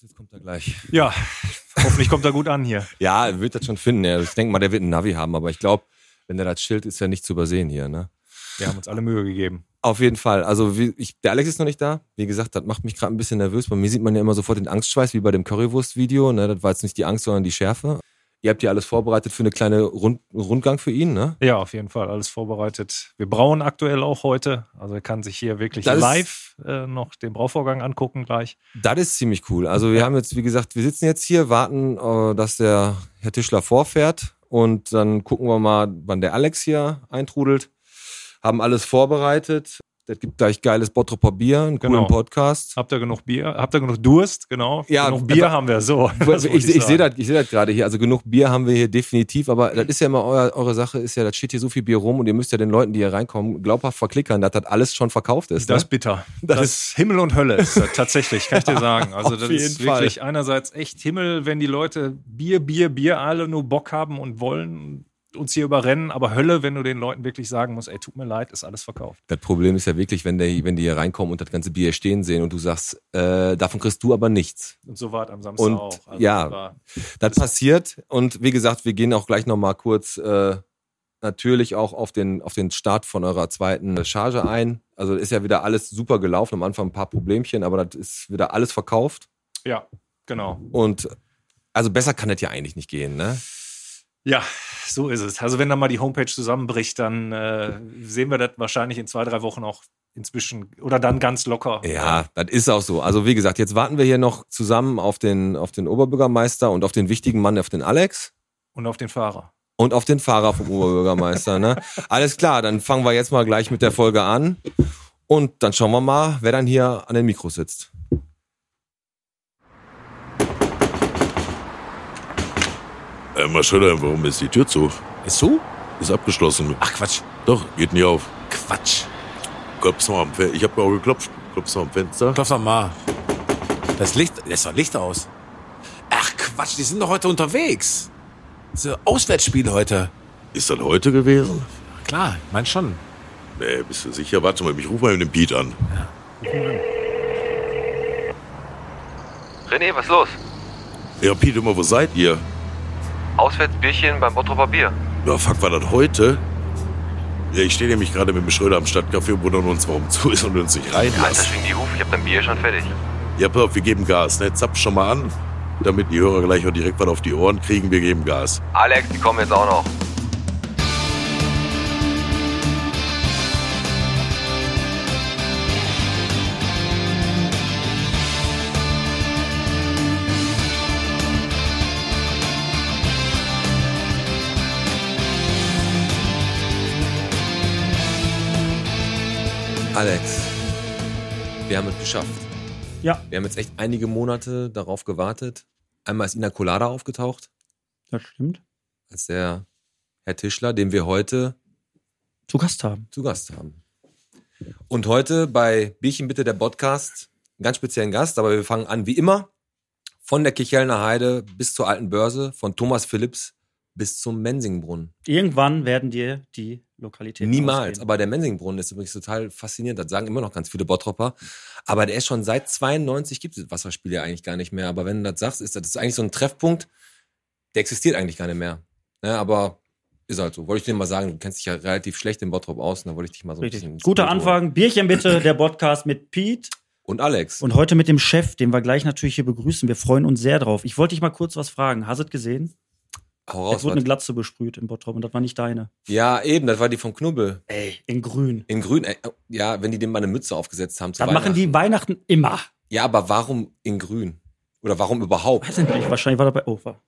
jetzt kommt er gleich. Ja, hoffentlich kommt er gut an hier. Ja, er wird das schon finden. Ja. Ich denke mal, der wird ein Navi haben, aber ich glaube, wenn der das Schild ist, ja nicht zu übersehen hier. Ne? Wir haben uns alle Mühe gegeben. Auf jeden Fall. Also wie, ich, der Alex ist noch nicht da. Wie gesagt, das macht mich gerade ein bisschen nervös. Bei mir sieht man ja immer sofort den Angstschweiß, wie bei dem Currywurst-Video. Ne? Das war jetzt nicht die Angst, sondern die Schärfe. Ihr habt ja alles vorbereitet für eine kleine Rund Rundgang für ihn, ne? Ja, auf jeden Fall. Alles vorbereitet. Wir brauen aktuell auch heute. Also er kann sich hier wirklich Das ist- live äh, noch den Brauvorgang angucken gleich. Das ist ziemlich cool. Also wir haben jetzt, wie gesagt, wir sitzen jetzt hier, warten, äh, dass der Herr Tischler vorfährt und dann gucken wir mal, wann der Alex hier eintrudelt. Haben alles vorbereitet. Das gibt gleich geiles Bottroper Bier, einen coolen Genau. Podcast. Habt ihr genug Bier? Habt ihr genug Durst? Genau. Ja, genug Bier aber- haben wir so. Wollte Ich, ich, sehe das, ich sehe das gerade hier. Also genug Bier haben wir hier definitiv, aber das ist ja immer euer, eure Sache, ist ja, das steht hier so viel Bier rum und ihr müsst ja den Leuten, die hier reinkommen, glaubhaft verklickern, dass das alles schon verkauft ist. Das ne? ist bitter. Das Das, ist Himmel und Hölle, ist das tatsächlich, kann ich dir sagen. Also das ist Fall. wirklich einerseits echt Himmel, wenn die Leute Bier, Bier, Bier alle nur Bock haben und wollen uns hier überrennen, aber Hölle, wenn du den Leuten wirklich sagen musst, ey, tut mir leid, ist alles verkauft. Das Problem ist ja wirklich, wenn, der, wenn die hier reinkommen und das ganze Bier stehen sehen und du sagst, äh, davon kriegst du aber nichts. Und so war es am Samstag Und auch. ja. das war- Das passiert und wie gesagt, wir gehen auch gleich nochmal kurz äh, natürlich auch auf den, auf den Start von eurer zweiten Charge ein. Also ist ja wieder alles super gelaufen, am Anfang ein paar Problemchen, aber das ist wieder alles verkauft ja, genau. und also besser kann das ja eigentlich nicht gehen, ne? Ja, so ist es. Also wenn dann mal die Homepage zusammenbricht, dann äh, sehen wir das wahrscheinlich in zwei, drei Wochen auch inzwischen oder dann ganz locker. Ja, das ist auch so. Also wie gesagt, jetzt warten wir hier noch zusammen auf den, auf den Oberbürgermeister und auf den wichtigen Mann, auf den Alex. Und auf den Fahrer. Und auf den Fahrer vom Oberbürgermeister. Ne? Alles klar, dann fangen wir jetzt mal gleich mit der Folge an. Und dann schauen wir mal, wer dann hier an den Mikros sitzt. Äh, Maschöller, warum ist die Tür zu? Ist so? Ist abgeschlossen. Ach Quatsch. Doch, geht nie auf. Quatsch. Klopf's mal am Fenster. Ich hab auch geklopft. Klopf's mal am Fenster. Klopf doch mal. Das Licht, lässt doch Licht aus. Ach Quatsch, die sind doch heute unterwegs. So Auswärtsspiel heute. Ist das heute gewesen? Klar, ich mein schon. Nee, bist du sicher? Warte mal, ich ruf mal den Piet an. René, was ist los? Ja, Piet, immer, wo seid ihr? Auswärtsbierchen beim Bottroper Bier. Ja, fuck, war das heute? Ja, ich stehe nämlich gerade mit dem Schröder am Stadtcafé und wundern uns, warum zu ist und uns nicht Alter, reinlässt. schwing die Hufe, ich hab dein Bier schon fertig. Ja, pass auf, wir geben Gas, ne? Zapf schon mal an, damit die Hörer gleich auch direkt was auf die Ohren kriegen. Wir geben Gas. Alex, die kommen jetzt auch noch. Alex, wir haben es geschafft. Ja, Wir haben jetzt echt einige Monate darauf gewartet. Einmal ist Ina Colada aufgetaucht, das stimmt. als der Herr Tischler, den wir heute Zu Gast haben. zu Gast haben. Und heute bei Bierchen bitte der Podcast, einen ganz speziellen Gast, aber wir fangen an wie immer von der Kichelner Heide bis zur alten Börse, von Thomas Phillips bis zum Mensingbrunnen. Irgendwann werden dir die Lokalitäten Niemals, ausgehen. aber der Mensingbrunnen ist übrigens total faszinierend, das sagen immer noch ganz viele Bottropper, aber der ist schon seit 92, gibt es das Wasserspiel ja eigentlich gar nicht mehr, aber wenn du das sagst, ist das ist eigentlich so ein Treffpunkt, der existiert eigentlich gar nicht mehr. Ja, aber ist halt so. Wollte ich dir mal sagen, du kennst dich ja relativ schlecht in Bottrop aus, und da wollte ich dich mal so ein Richtig. bisschen... ins Guter. Anfang. Bierchen bitte, der Podcast mit Pete. Und Alex. Und heute mit dem Chef, den wir gleich natürlich hier begrüßen. Wir freuen uns sehr drauf. Ich wollte dich mal kurz was fragen. Hast du es gesehen? Hau Es raus, wurde eine? Glatze besprüht in Bottrop und das war nicht deine. Ja, eben, das war die vom Knubbel. Ey, in grün. In grün, äh, ja, wenn die dem mal eine Mütze aufgesetzt haben zu Das machen die Weihnachten. Immer. Ja, aber warum in grün? Oder warum überhaupt? Weiß ich nicht. Wahrscheinlich war dabei. Oh, war.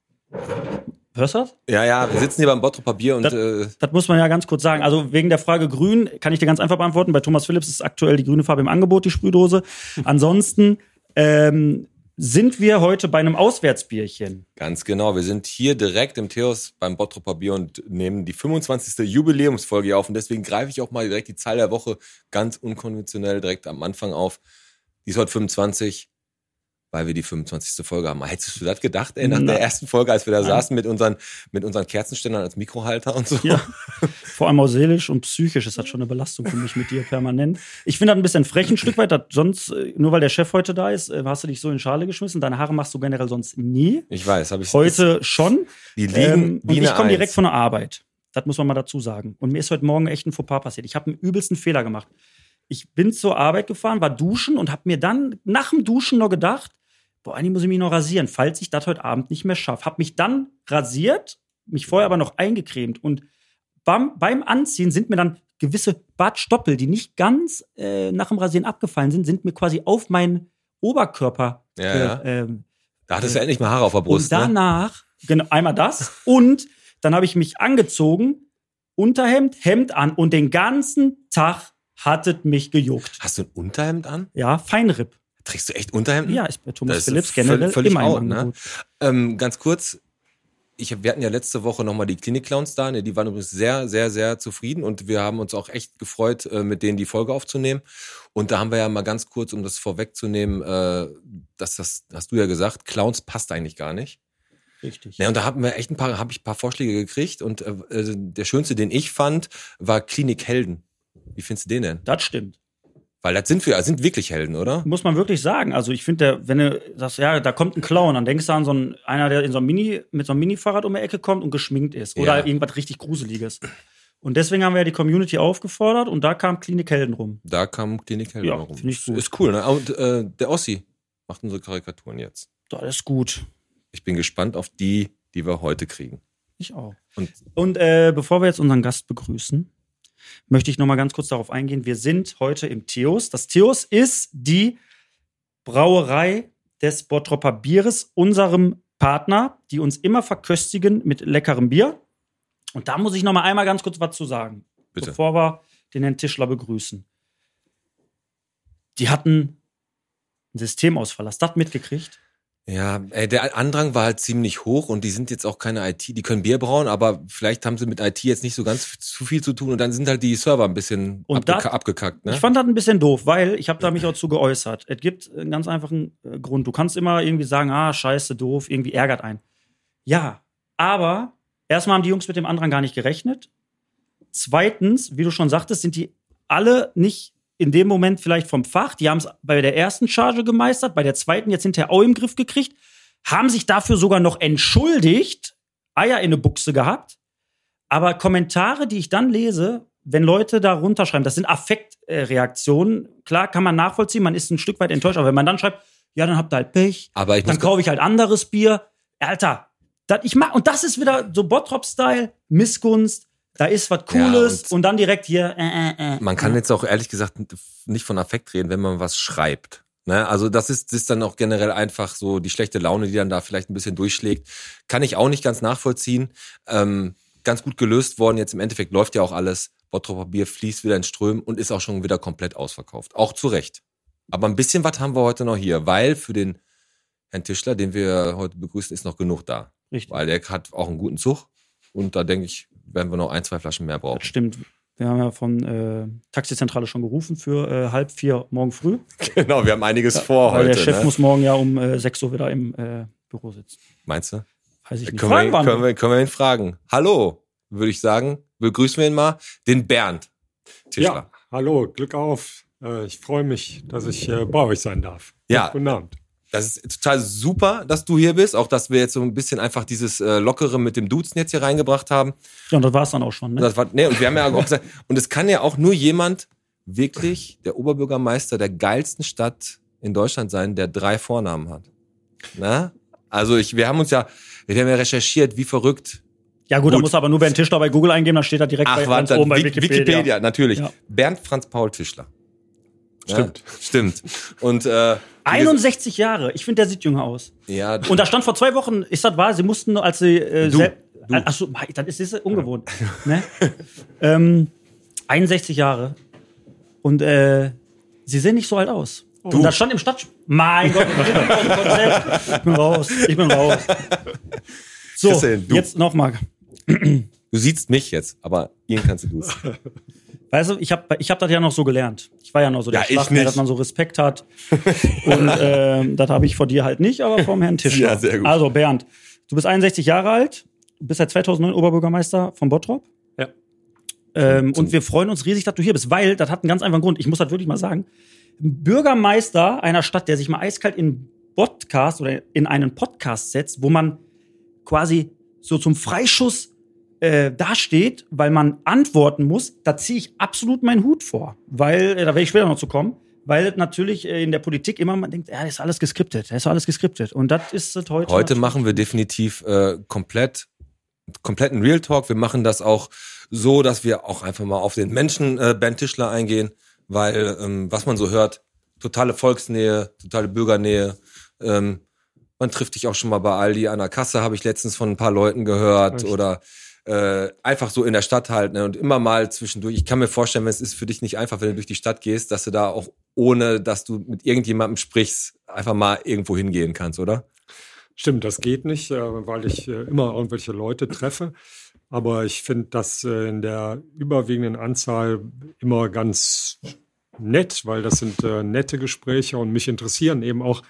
Hörst du das? Ja, ja, wir sitzen hier beim Bottroper Bier und Das- äh, Das muss man ja ganz kurz sagen. Also wegen der Frage grün kann ich dir ganz einfach beantworten. Bei Thomas Philips ist aktuell die grüne Farbe im Angebot, die Sprühdose. Ansonsten ähm, sind wir heute bei einem Auswärtsbierchen. Ganz genau. Wir sind hier direkt im Theos beim Bottroper Bier und nehmen die 25. Jubiläumsfolge auf. Und deswegen greife ich auch mal direkt die Zahl der Woche ganz unkonventionell direkt am Anfang auf. Die ist heute 25, weil wir die 25. Folge haben. Hättest du das gedacht, ey, nach Nein. der ersten Folge, als wir da Nein. saßen mit unseren, mit unseren Kerzenständern als Mikrohalter und so? Ja. Vor allem auch seelisch und psychisch ist das schon eine Belastung für mich mit dir permanent. Ich finde das ein bisschen frech ein Stück weit, dass sonst, äh, nur weil der Chef heute da ist, äh, hast du dich so in Schale geschmissen. Deine Haare machst du generell sonst nie. Ich weiß, habe ich Heute schon. Die liegen Ähm, und ich komme direkt von der Arbeit. Das muss man mal dazu sagen. Und mir ist heute Morgen echt ein Fauxpas passiert. Ich habe einen übelsten Fehler gemacht. Ich bin zur Arbeit gefahren, war duschen und habe mir dann nach dem Duschen noch gedacht, boah, eigentlich muss ich mich noch rasieren, falls ich das heute Abend nicht mehr schaffe. Habe mich dann rasiert, mich vorher aber noch eingecremt und beim, beim Anziehen sind mir dann gewisse Bartstoppel, die nicht ganz äh, nach dem Rasieren abgefallen sind, sind mir quasi auf meinen Oberkörper Ja, ja. äh, ähm, Da hattest du endlich mal Haare auf der Brust. und ne? danach, genau, einmal das. und dann habe ich mich angezogen, Unterhemd, Hemd an und den ganzen Tag hattet mich gejuckt. Hast du ein Unterhemd an? Ja, Feinripp. Trägst du echt Unterhemden? Ja, ist bei Thomas Das völ- generell völlig immer out, ne? Ähm, ganz kurz, ich, wir hatten ja letzte Woche nochmal die Klinik-Clowns da, ne? die waren übrigens sehr, sehr, sehr zufrieden und wir haben uns auch echt gefreut, äh, mit denen die Folge aufzunehmen. Und da haben wir ja mal ganz kurz, um das vorwegzunehmen, äh, dass das, hast du ja gesagt, Clowns passt eigentlich gar nicht. Richtig. Ja, und da haben wir echt ein paar, habe ich ein paar Vorschläge gekriegt und äh, äh, der schönste, den ich fand, war Klinik Helden. Wie findest du den denn? Das stimmt. Weil das sind wir, das sind wirklich Helden, oder? Muss man wirklich sagen. Also ich finde, wenn du sagst, ja, da kommt ein Clown, dann denkst du an so einen, einer, der in so einem Mini, mit so einem Mini-Fahrrad um die Ecke kommt und geschminkt ist. Oder Ja. irgendwas richtig Gruseliges. Und deswegen haben wir ja die Community aufgefordert und da kam Klinik Helden rum. Da kam Klinik Helden Ja, rum. ich gut. Ist cool, ne? Und äh, der Ossi macht unsere Karikaturen jetzt. Das ist gut. Ich bin gespannt auf die, die wir heute kriegen. Ich auch. Und Und äh, bevor wir jetzt unseren Gast begrüßen, möchte ich noch mal ganz kurz darauf eingehen. Wir sind heute im Theos. Das Theos ist die Brauerei des Bottropper Bieres, unserem Partner, die uns immer verköstigen mit leckerem Bier. Und da muss ich noch mal einmal ganz kurz was zu sagen, Bitte. bevor wir den Herrn Tischler begrüßen. Die hatten einen Systemausfall. Hast du das mitgekriegt? Ja, ey, der Andrang war halt ziemlich hoch und die sind jetzt auch keine IT, die können Bier brauen, aber vielleicht haben sie mit IT jetzt nicht so ganz zu viel zu tun und dann sind halt die Server ein bisschen Und abgeka dat- abgekackt, ne? Ich fand das ein bisschen doof, weil ich habe da mich auch zu geäußert. Es gibt einen ganz einfachen äh, Grund. Du kannst immer irgendwie sagen, ah, scheiße, doof, irgendwie ärgert einen. Ja, aber erstmal haben die Jungs mit dem anderen gar nicht gerechnet. Zweitens, wie du schon sagtest, sind die alle nicht in dem Moment vielleicht vom Fach. Die haben es bei der ersten Charge gemeistert, bei der zweiten jetzt hinterher auch im Griff gekriegt, haben sich dafür sogar noch entschuldigt, Eier in eine Buchse gehabt. Aber Kommentare, die ich dann lese, wenn Leute da runterschreiben, das sind Affektreaktionen. Klar, kann man nachvollziehen, man ist ein Stück weit enttäuscht, aber wenn man dann schreibt, ja, dann habt ihr halt Pech, aber dann kaufe ich halt anderes Bier. Alter, das, ich mag, und das ist wieder so Bottrop-Style, Missgunst, da ist was Cooles und- und, dann direkt hier, äh, äh, äh. Man kann jetzt auch ehrlich gesagt nicht von Affekt reden, wenn man was schreibt. Ne? Also das ist, das ist dann auch generell einfach so die schlechte Laune, die dann da vielleicht ein bisschen durchschlägt. Kann ich auch nicht ganz nachvollziehen. Ähm, ganz gut gelöst worden. Jetzt im Endeffekt läuft ja auch alles. Bottroper Bier fließt wieder in Strömen und ist auch schon wieder komplett ausverkauft. Auch zu Recht. Aber ein bisschen was haben wir heute noch hier, weil für den Herrn Tischler, den wir heute begrüßen, ist noch genug da. Richtig. Weil der hat auch einen guten Zug. Und da denke ich, werden wir noch ein, zwei Flaschen mehr brauchen. Das stimmt. Wir haben ja von äh, Taxizentrale schon gerufen für äh, halb vier morgen früh. Genau, wir haben einiges vor weil heute. der Chef ne? muss morgen ja um äh, 6 Uhr wieder im äh, Büro sitzen. Meinst du? Weiß ich nicht. Können wir, können, wir, können wir ihn fragen. Hallo, würde ich sagen. Begrüßen wir ihn mal. Den Bernd Tischler. Ja, hallo, Glück auf. Äh, Ich freue mich, dass ich äh, bei euch sein darf. Ja. Guten Abend. Das ist total super, dass du hier bist. Auch, dass wir jetzt so ein bisschen einfach dieses äh, Lockere mit dem Duzen jetzt hier reingebracht haben. Ja, und das war es dann auch schon. Ne? Das war, nee, und wir haben ja auch gesagt, und es kann ja auch nur jemand wirklich der Oberbürgermeister der geilsten Stadt in Deutschland sein, der drei Vornamen hat. Na? Also ich, wir haben uns ja, wir haben ja recherchiert, wie verrückt. ja gut, da gut. muss aber nur Bernd Tischler bei Google eingeben, dann steht da direkt Ach, bei, warte, oben bei Wik- Wikipedia. Wikipedia, natürlich. Ja. Bernd Franz Paul Tischler. Stimmt. Ja, stimmt. Und äh, 61 Jahre. Ich finde, der sieht jünger aus. ja, Und da stand vor zwei Wochen, ist das wahr? Sie mussten, als sie. Äh, Du, du. Achso, das ist, ist ungewohnt. ne? ähm, 61 Jahre. Und äh, sie sehen nicht so alt aus. Und da stand im Stadt. Mein Gott, ich bin, raus. Ich bin raus. So, Christian, du. jetzt nochmal. du siehst mich jetzt, aber ihn kannst du duzen. Weißt du, ich habe ich hab das ja noch so gelernt. Ich war ja noch so der Ja, nicht. dass man so Respekt hat. Und ähm, das habe ich vor dir halt nicht, aber vom Herrn Tischler. Ja, sehr gut. Also Bernd, du bist 61 Jahre alt, du bist seit 2009 Oberbürgermeister von Bottrop. Ja. Ähm, und wir freuen uns riesig, dass du hier bist, weil das hat einen ganz einfachen Grund. Ich muss das wirklich mal sagen. Ein Bürgermeister einer Stadt, der sich mal eiskalt in Podcast oder in einen Podcast setzt, wo man quasi so zum Freischuss äh, dasteht, weil man antworten muss, da ziehe ich absolut meinen Hut vor. Weil, äh, da werde ich später noch zu kommen, weil natürlich äh, in der Politik immer man denkt, ja, das ist alles geskriptet, das ist alles geskriptet. Und das ist es heute. Heute machen wir definitiv äh, komplett kompletten Real Talk. Wir machen das auch so, dass wir auch einfach mal auf den Menschen äh, Bernd Tischler eingehen, weil ähm, was man so hört, totale Volksnähe, totale Bürgernähe. Ähm, man trifft dich auch schon mal bei Aldi an der Kasse, habe ich letztens von ein paar Leuten gehört Echt? oder äh, einfach so in der Stadt halt ne? und immer mal zwischendurch. Ich kann mir vorstellen, wenn es ist für dich nicht einfach, wenn du durch die Stadt gehst, dass du da auch ohne, dass du mit irgendjemandem sprichst, einfach mal irgendwo hingehen kannst, oder? Stimmt, das geht nicht, äh, weil ich äh, immer irgendwelche Leute treffe. Aber ich finde das äh, in der überwiegenden Anzahl immer ganz nett, weil das sind nette Gespräche und mich interessieren eben auch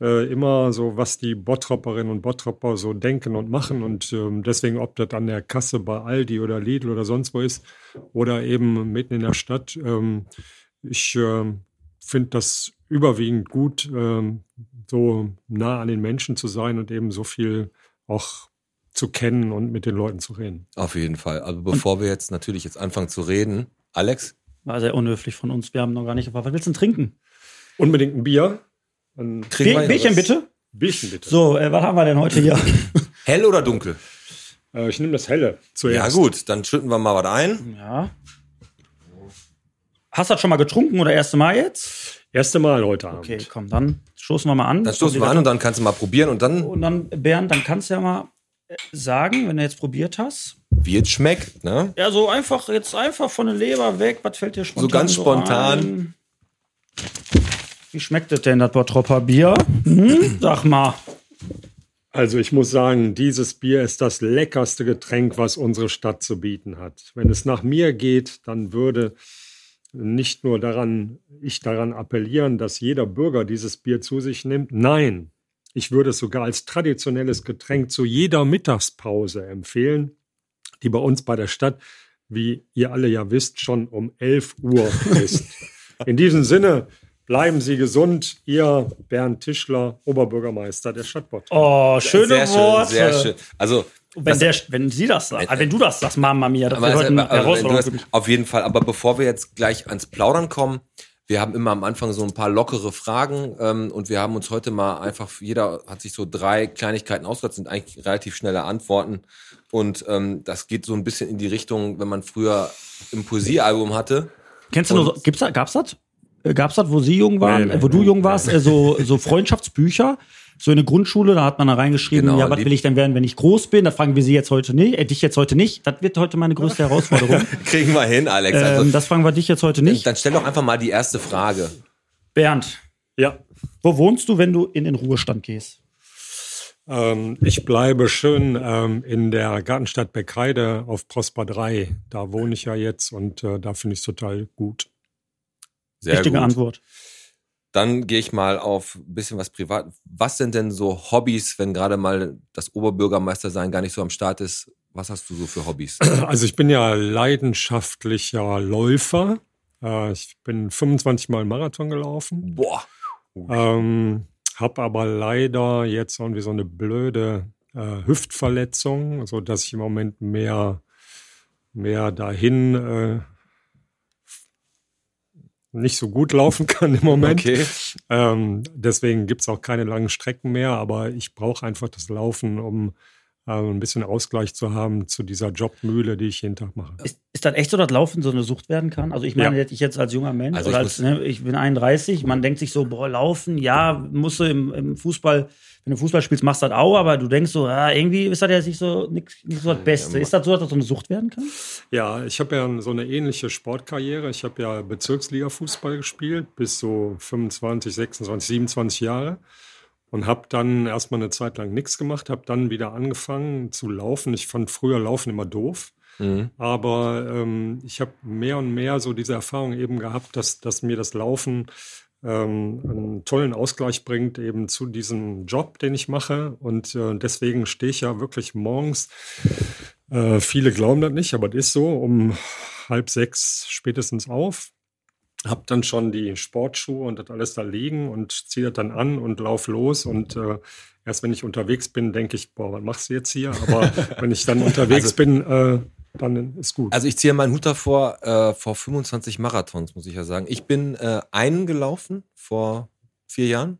äh, immer so, was die Bottropperinnen und Bottropper so denken und machen. Und ähm, deswegen, ob das an der Kasse bei Aldi oder Lidl oder sonst wo ist oder eben mitten in der Stadt, ähm, ich ähm, finde das überwiegend gut, ähm, so nah an den Menschen zu sein und eben so viel auch zu kennen und mit den Leuten zu reden. Auf jeden Fall. Also bevor wir jetzt natürlich jetzt anfangen zu reden, Alex, War sehr unhöflich von uns. Wir haben noch gar nicht gefragt, was willst du denn trinken? Unbedingt ein Bier. Wir Bierchen bitte. Bierchen bitte. So, äh, was haben wir denn heute hier? Hell oder dunkel? Äh, ich nehme das Helle Ja zuerst. gut, dann schütten wir mal was ein. ja. Hast du das schon mal getrunken oder erste Mal jetzt? Erste Mal heute Abend. Okay, komm, dann stoßen wir mal an. Dann stoßen wir an und dann kannst du mal probieren und dann, Und dann, Bernd, dann kannst du ja mal äh, sagen, wenn du jetzt probiert hast. wie es schmeckt, ne? Ja, so einfach, jetzt einfach von der Leber weg. Was fällt dir spontan? ganz spontan. ein? Wie schmeckt es denn, das Bottropper Bier? Hm? Sag mal. Also ich muss sagen, dieses Bier ist das leckerste Getränk, was unsere Stadt zu bieten hat. Wenn es nach mir geht, dann würde nicht nur daran, ich daran appellieren, dass jeder Bürger dieses Bier zu sich nimmt. Nein, ich würde es sogar als traditionelles Getränk zu jeder Mittagspause empfehlen, die bei uns bei der Stadt, wie ihr alle ja wisst, schon um 11 Uhr ist. In diesem Sinne, bleiben Sie gesund, Ihr Bernd Tischler, Oberbürgermeister der Stadt Bottrop. Oh, schöne sehr schön, Worte. sehr schön. Also, Wenn, der, wenn sie das sagt, wenn du das sagst, Mama Mia, das heute eine Herausforderung hast, für mich. auf jeden Fall. Aber bevor wir jetzt gleich ans Plaudern kommen, wir haben immer am Anfang so ein paar lockere Fragen ähm, und wir haben uns heute mal einfach, jeder hat sich so drei Kleinigkeiten ausgedacht, sind eigentlich relativ schnelle Antworten. Und ähm, das geht so ein bisschen in die Richtung, wenn man früher ein Poesiealbum hatte. Kennst du nur so, gibt's da, gab's das? Äh, Gab's das, wo sie jung waren, nee, äh, wo du nee, jung warst, äh, so, so Freundschaftsbücher? So in der Grundschule, da hat man da reingeschrieben, Genau, ja, was will ich denn werden, wenn ich groß bin? Da fragen wir sie jetzt heute nicht, äh, dich jetzt heute nicht. Das wird heute meine größte Herausforderung. Kriegen wir hin, Alex. Also, ähm, das fragen wir dich jetzt heute nicht. dann stell doch einfach mal die erste Frage. Bernd, Ja, wo wohnst du, wenn du in den Ruhestand gehst? ähm, ich bleibe schön ähm, in der Gartenstadt Beckheide auf Prosper 3. Da wohne ich ja jetzt und äh, da finde ich es total gut. Sehr Richtige gut. Antwort. Dann gehe ich mal auf ein bisschen was privat. Was sind denn so Hobbys, wenn gerade mal das Oberbürgermeister sein gar nicht so am Start ist? Was hast du so für Hobbys? Also ich bin ja leidenschaftlicher Läufer. Äh, ich bin 25 Mal Marathon gelaufen. Boah. Ähm, hab aber leider jetzt irgendwie so eine blöde äh, Hüftverletzung, so dass ich im Moment mehr, mehr dahin äh, nicht so gut laufen kann im Moment. Okay. Ähm, deswegen gibt's auch keine langen Strecken mehr, aber ich brauche einfach das Laufen, um äh, ein bisschen Ausgleich zu haben zu dieser Jobmühle, die ich jeden Tag mache. Ist, ist das echt so, dass Laufen so eine Sucht werden kann? Also ich meine, Ja. jetzt- ich jetzt als junger Mensch, Also oder ich als, ne, ich bin 31, man denkt sich so, boah, Laufen, ja, musst du im, im Fußball, wenn du Fußball spielst, machst du das auch, aber du denkst so, ja, irgendwie ist das ja nicht so, nicht, nicht so das Beste. Ist das so, dass das so eine Sucht werden kann? Ja, ich habe ja so eine ähnliche Sportkarriere. Ich habe ja Bezirksliga-Fußball gespielt bis so 25, 26, 27 Jahre und habe dann erstmal eine Zeit lang nichts gemacht, habe dann wieder angefangen zu laufen. Ich fand früher Laufen immer doof. Mhm. Aber ähm, ich habe mehr und mehr so diese Erfahrung eben gehabt, dass, dass mir das Laufen ähm, einen tollen Ausgleich bringt eben zu diesem Job, den ich mache. Und äh, deswegen stehe ich ja wirklich morgens, äh, viele glauben das nicht, aber das ist so, um halb sechs spätestens auf. Hab dann schon die Sportschuhe und das alles da liegen und ziehe das dann an und lauf los. Und äh, erst wenn ich unterwegs bin, denke ich, boah, was machst du jetzt hier? Aber wenn ich dann unterwegs Also- bin, äh, dann ist gut. Also ich ziehe meinen Hut davor äh, vor 25 Marathons, muss ich ja sagen. Ich bin äh, einen gelaufen vor vier Jahren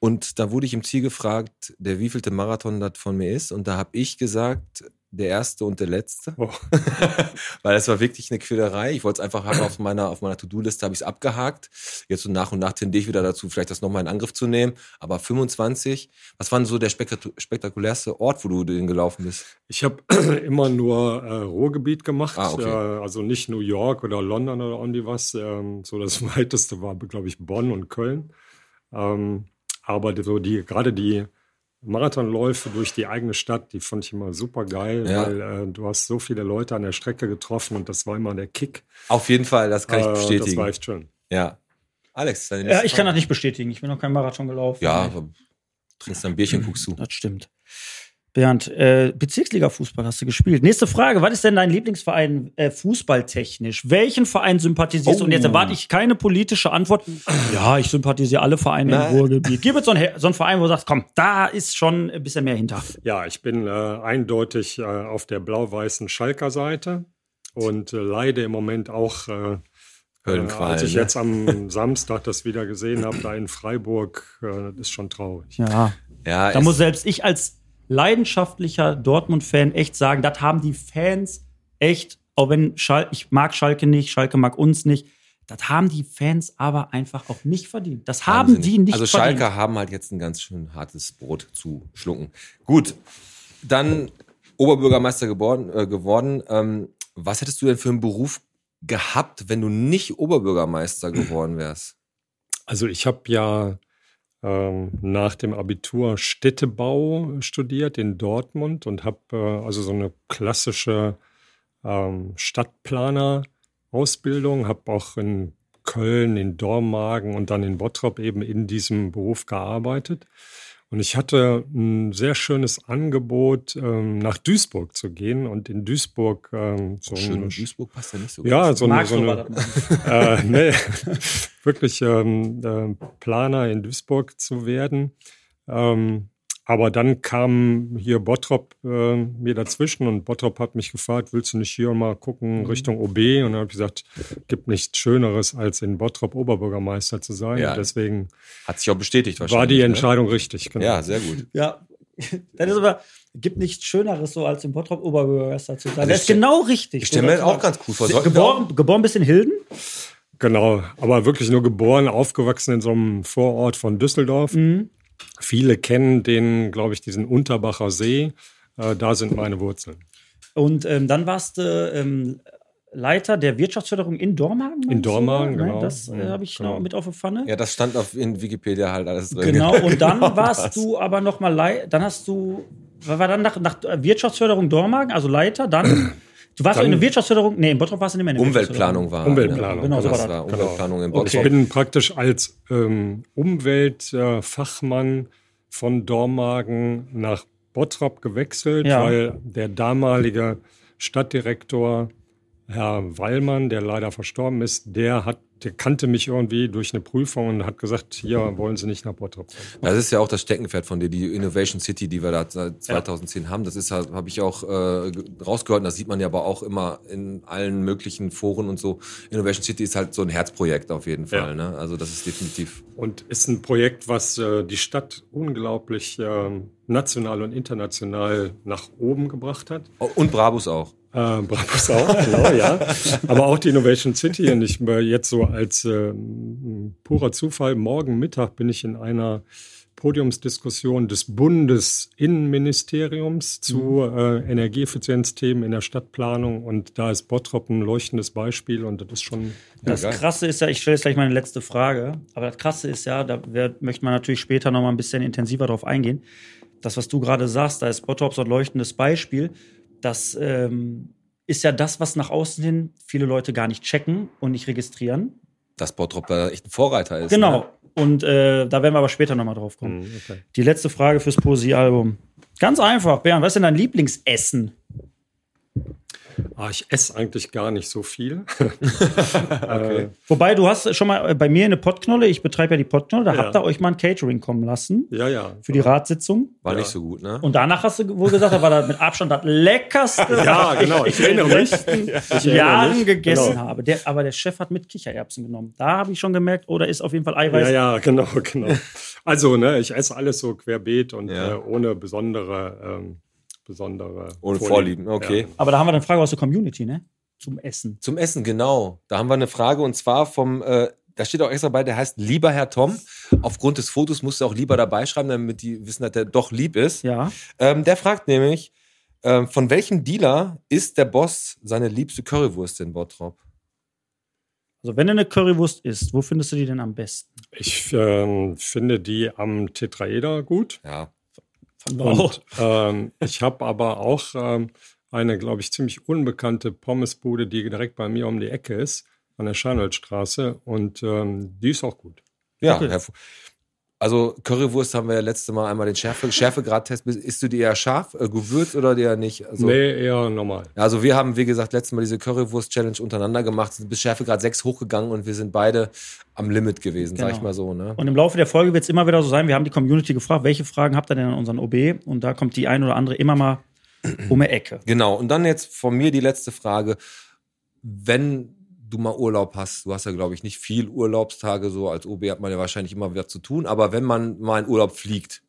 und da wurde ich im Ziel gefragt, der wievielte Marathon das von mir ist. Und da habe ich gesagt, der erste und der letzte. Oh. Weil es war wirklich eine Quälerei. Ich wollte es einfach haben auf meiner, auf meiner To-Do-Liste, habe ich es abgehakt. Jetzt so nach und nach tendiere ich wieder dazu, vielleicht das nochmal in Angriff zu nehmen. Aber 25, was war denn so der spektaku- spektakulärste Ort, wo du den gelaufen bist? Ich habe immer nur äh, Ruhrgebiet gemacht, Ah, okay. äh, also nicht New York oder London oder irgendwie was. Ähm, so das weiteste war, glaube ich, Bonn und Köln. Ähm, aber so die gerade die Marathonläufe durch die eigene Stadt, die fand ich immer super geil, Ja. weil äh, du hast so viele Leute an der Strecke getroffen und das war immer der Kick. Auf jeden Fall, das kann ich Äh, Das bestätigen. war echt schön. Ja. Alex, deine Ja, ich kann das Frage. nicht bestätigen. Ich bin noch kein Marathon gelaufen. Ja, trinkst ein Bierchen, guckst du. Das stimmt. Bernd, äh, Bezirksliga-Fußball hast du gespielt. Nächste Frage. Was ist denn dein Lieblingsverein äh, fußballtechnisch? Welchen Verein sympathisierst du? Und jetzt Oh. erwarte ich keine politische Antwort. Ja, ich sympathisiere alle Vereine Nein. im Ruhrgebiet. Gib jetzt so einen, so einen Verein, wo du sagst, komm, da ist schon ein bisschen mehr hinter. Ja, ich bin äh, eindeutig äh, auf der blau-weißen Schalker Seite und äh, leide im Moment auch, äh, äh, als ich ne? jetzt am Samstag das wieder gesehen habe, da in Freiburg, das ist schon traurig. Ja, Ja, da muss selbst ich als leidenschaftlicher Dortmund-Fan echt sagen, das haben die Fans echt, auch wenn Schal ich mag Schalke nicht, Schalke mag uns nicht, das haben die Fans aber einfach auch nicht verdient. Das haben sie die nicht Also verdient. Schalker haben halt jetzt ein ganz schön hartes Brot zu schlucken. Gut, dann Oberbürgermeister geworden. Äh, geworden. Ähm, was hättest du denn für einen Beruf gehabt, wenn du nicht Oberbürgermeister geworden wärst? Also ich habe ja ähm, nach dem Abitur Städtebau studiert in Dortmund und habe äh, also so eine klassische ähm, Stadtplaner-Ausbildung, habe auch in Köln, in Dormagen und dann in Bottrop eben in diesem Beruf gearbeitet. Und ich hatte ein sehr schönes Angebot, ähm, nach Duisburg zu gehen und in Duisburg ähm, so Schön, ein Duisburg passt ja nicht so ja, ganz. so eine, Magst so eine äh, nee, wirklich ähm, äh, Planer in Duisburg zu werden. Ähm, aber dann kam hier Bottrop äh, mir dazwischen und Bottrop hat mich gefragt, willst du nicht hier mal gucken Richtung OB? Und dann habe ich gesagt, gibt nichts Schöneres, als in Bottrop Oberbürgermeister zu sein. Ja. Und deswegen Hat sich auch bestätigt wahrscheinlich. war die ne? Entscheidung richtig. Genau. Ja, sehr gut. Ja. Das ist aber, gibt nichts Schöneres, so als im Bottrop Oberbürgermeister zu sein. Also das ist genau richtig. Ich stelle mir das auch ganz cool vor. Geboren, geboren bis in Hilden? Genau, aber wirklich nur geboren, aufgewachsen in so einem Vorort von Düsseldorf. Mhm. Viele kennen den, glaube ich, diesen Unterbacher See. Äh, da sind meine Wurzeln. Und ähm, dann warst du ähm, Leiter der Wirtschaftsförderung in Dormagen? du, Dormagen, oder? genau. Das äh, Ja, habe ich genau. noch mit auf der Pfanne. Ja, das stand auf in Wikipedia halt alles drin. Genau, und dann Genau warst das. du aber noch mal Lei dann hast du, was war dann nach, nach Wirtschaftsförderung Dormagen, also Leiter, dann, du warst Dann- in der Wirtschaftsförderung, nee, in Bottrop warst du nicht mehr in der Umweltplanung war. Umweltplanung, genau, so das war war das. Umweltplanung in Bottrop. ich bin praktisch als ähm, Umweltfachmann von Dormagen nach Bottrop gewechselt, Ja. weil der damalige Stadtdirektor Herr Wallmann, der leider verstorben ist, der hat, der kannte mich irgendwie durch eine Prüfung und hat gesagt, hier wollen Sie nicht nach Bottrop. Das ist ja auch das Steckenpferd von dir, die Innovation City, die wir da seit 2010 haben. Das ist halt, habe ich auch äh, ge- rausgehört, und das sieht man ja aber auch immer in allen möglichen Foren und so. Innovation City ist halt so ein Herzprojekt auf jeden Fall. Ja. Ne? Also das ist definitiv. Und ist ein Projekt, was äh, die Stadt unglaublich äh, national und international nach oben gebracht hat. Und Brabus auch. Äh, Brabus auch, genau, ja. Aber auch die Innovation City. Und ich äh, jetzt so als ähm, purer Zufall, morgen Mittag bin ich in einer Podiumsdiskussion des Bundesinnenministeriums zu äh, Energieeffizienzthemen in der Stadtplanung. Und da ist Bottrop ein leuchtendes Beispiel und das ist schon Das geil. Krasse ist ja, ich stelle jetzt gleich meine letzte Frage, aber das Krasse ist ja, da wär, möchte man natürlich später noch mal ein bisschen intensiver drauf eingehen. Das, was du gerade sagst, da ist Bottrop so ein leuchtendes Beispiel, dass ähm, ist ja das, was nach außen hin viele Leute gar nicht checken und nicht registrieren. Dass Bottrop da echt ein Vorreiter ist. Genau. Ne? Und äh, da werden wir aber später nochmal drauf kommen. Hm, okay. Die letzte Frage fürs Poesiealbum. Ganz einfach, Bernd, was ist denn dein Lieblingsessen? Ah, ich esse eigentlich gar nicht so viel. Äh, Wobei, du hast schon mal äh, bei mir eine Pottknolle, ich betreibe ja die Pottknolle, da Ja. habt ihr euch mal ein Catering kommen lassen ja, ja. für die Ratssitzung. War Ja. nicht so gut, ne? Und danach hast du wohl gesagt, da war das mit Abstand das leckerste, Ja, was genau, ich erinnere in den mich. letzten Ich erinnere Jahren mich, gegessen genau. habe. Der, aber der Chef hat mit Kichererbsen genommen. Da habe ich schon gemerkt, oh, da ist auf jeden Fall Eiweiß. Ja, ja, genau, genau. Also, ne, ich esse alles so querbeet und Ja. äh, ohne besondere, ähm, besondere Ohne Vorlieben, okay. Ja. Aber da haben wir eine Frage aus der Community, ne? Zum Essen. Zum Essen, genau. Da haben wir eine Frage und zwar vom, äh, da steht auch extra bei, der heißt Lieber Herr Tom. Aufgrund des Fotos musst du auch lieber dabei schreiben, damit die wissen, dass der doch lieb ist. Ja. Ähm, der fragt nämlich, ähm, von welchem Dealer ist der Boss seine liebste Currywurst in Bottrop? Also, wenn du eine Currywurst isst, wo findest du die denn am besten? Ich ähm, finde die am Tetraeder gut. Ja. Und ähm, ich habe aber auch ähm, eine, glaube ich, ziemlich unbekannte Pommesbude, die direkt bei mir um die Ecke ist, an der Scheinwaldstraße. Und ähm, die ist auch gut. Ja, Okay. Also Currywurst haben wir ja letzte Mal einmal den Schärfe, Schärfegradtest. Isst du die eher scharf, äh, gewürzt oder die eher nicht? Also, nee, eher normal. Also wir haben, wie gesagt, letztes Mal diese Currywurst-Challenge untereinander gemacht, sind bis Schärfegrad 6 hochgegangen und wir sind beide am Limit gewesen, sag ich Genau. mal so. Ne? Und im Laufe der Folge wird es immer wieder so sein, wir haben die Community gefragt, welche Fragen habt ihr denn an unseren OB? Und da kommt die ein oder andere immer mal um die Ecke. Genau. Und dann jetzt von mir die letzte Frage. Wenn du mal Urlaub hast, du hast ja, glaube ich, nicht viel Urlaubstage, so als OB hat man ja wahrscheinlich immer wieder zu tun, aber wenn man mal in Urlaub fliegt,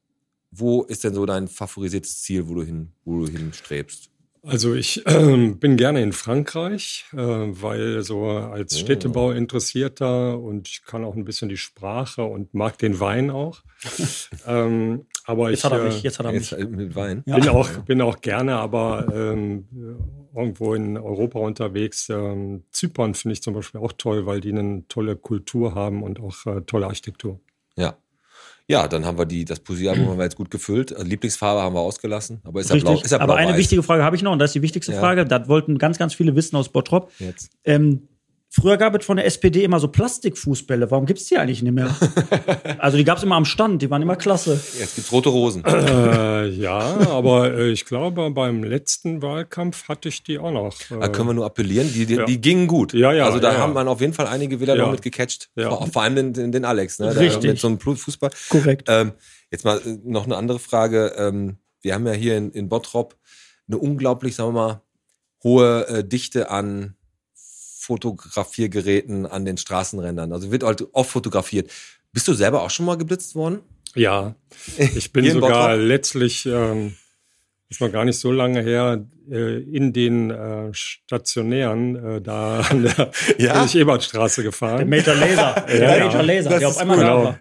wo ist denn so dein favorisiertes Ziel, wo du hin, wo du hinstrebst? Also ich ähm, bin gerne in Frankreich, äh, weil so als Oh. Städtebau interessierter und ich kann auch ein bisschen die Sprache und mag den Wein auch. ähm, aber Jetzt ich hat er äh, mich, jetzt hat er mich. äh, mit Wein. Ja. bin auch bin auch gerne, aber ähm, irgendwo in Europa unterwegs. Ähm, Zypern finde ich zum Beispiel auch toll, weil die eine tolle Kultur haben und auch äh, tolle Architektur. Ja. Ja, dann haben wir die, das Poesiealbum haben wir jetzt gut gefüllt. Äh, Lieblingsfarbe haben wir ausgelassen, aber ist ja blau. Richtig. Ist ja Aber blau eine wichtige Frage habe ich noch, und das ist die wichtigste Ja. Frage. Das wollten ganz, ganz viele wissen aus Bottrop. Jetzt. Ähm, früher gab es von der SPD immer so Plastikfußbälle. Warum gibt es die eigentlich nicht mehr? also die gab es immer am Stand, die waren immer klasse. Jetzt gibt's rote Rosen. Äh, ja, aber äh, ich glaube, beim letzten Wahlkampf hatte ich die auch noch. Äh, Da können wir nur appellieren, die, die, Ja. die gingen gut. Ja, ja, Also da ja, haben man auf jeden Fall einige Wähler Ja. noch mit gecatcht. Ja. Vor, vor allem den, den, den Alex, ne? Der Richtig. Mit so einem Fußball. Korrekt. Ähm, jetzt mal äh, noch eine andere Frage. Ähm, wir haben ja hier in, in Bottrop eine unglaublich, sagen wir mal, hohe äh, Dichte an Fotografiergeräten an den Straßenrändern. Also wird halt oft fotografiert. Bist du selber auch schon mal geblitzt worden? Ja, ich bin sogar Bottrop? letztlich, ähm, ist noch gar nicht so lange her, äh, in den äh, stationären äh, da an der Ja? Der gefahren. Major Laser. der Ja, ja. Major Laser, Das der auf einmal da genau. war.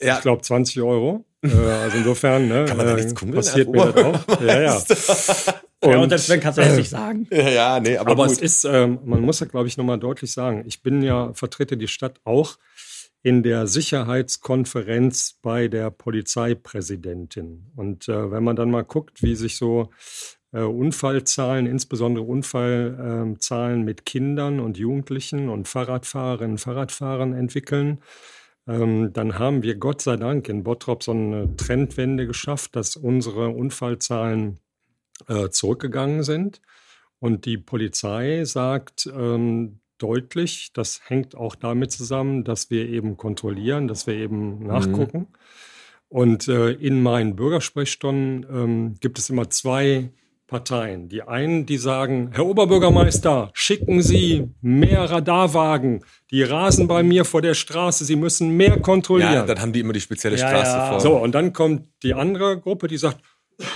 Ja. Ich glaube 20 Euro. Äh, also insofern ne, Kann man da äh, nichts passiert mir das auch. Ja, ja. Ja, und Und- selbst wenn kannst du das nicht sagen. Ja, nee, aber, Aber gut. es ist, ähm, man muss ja, glaube ich, nochmal deutlich sagen, ich bin ja, vertrete die Stadt auch in der Sicherheitskonferenz bei der Polizeipräsidentin. Und äh, wenn man dann mal guckt, wie sich so äh, Unfallzahlen, insbesondere Unfallzahlen mit Kindern und Jugendlichen und Fahrradfahrerinnen und Fahrradfahrern entwickeln, ähm, dann haben wir Gott sei Dank in Bottrop so eine Trendwende geschafft, dass unsere Unfallzahlen äh, zurückgegangen sind. Und die Polizei sagt ähm, deutlich, das hängt auch damit zusammen, dass wir eben kontrollieren, dass wir eben nachgucken. Und äh, in meinen Bürgersprechstunden ähm, gibt es immer zwei Parteien. Die einen, die sagen, Herr Oberbürgermeister, schicken Sie mehr Radarwagen. Die rasen bei mir vor der Straße. Sie müssen mehr kontrollieren. ja, dann haben die immer die spezielle Ja, Straße ja. vor. So, und dann kommt die andere Gruppe, die sagt,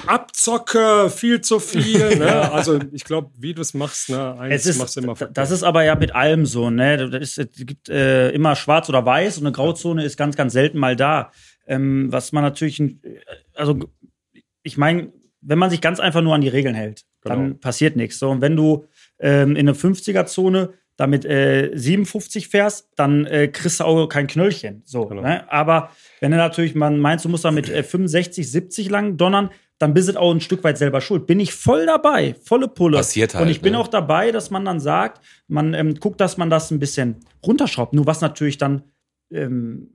Abzocke, viel zu viel. Ne? Also ich glaube, wie du es machst, ne? eins Es machst ist, du immer das ist aber ja mit allem so, ne? Es gibt äh, immer schwarz oder weiß und eine Grauzone ist ganz, ganz selten mal da. Ähm, was man natürlich, äh, also ich meine, wenn man sich ganz einfach nur an die Regeln hält, dann Genau. passiert nichts. So, und wenn du ähm, in eine 50er-Zone damit äh, 57 fährst, dann äh, kriegst du auch kein Knöllchen. So, Genau. ne? Aber wenn du natürlich, man meinst, du musst da mit äh, 65, 70 lang donnern, dann bist du auch ein Stück weit selber schuld. Bin ich voll dabei, volle Pulle. Passiert halt, Und ich bin ne? auch dabei, dass man dann sagt, man ähm, guckt, dass man das ein bisschen runterschraubt. Nur was natürlich dann, ähm,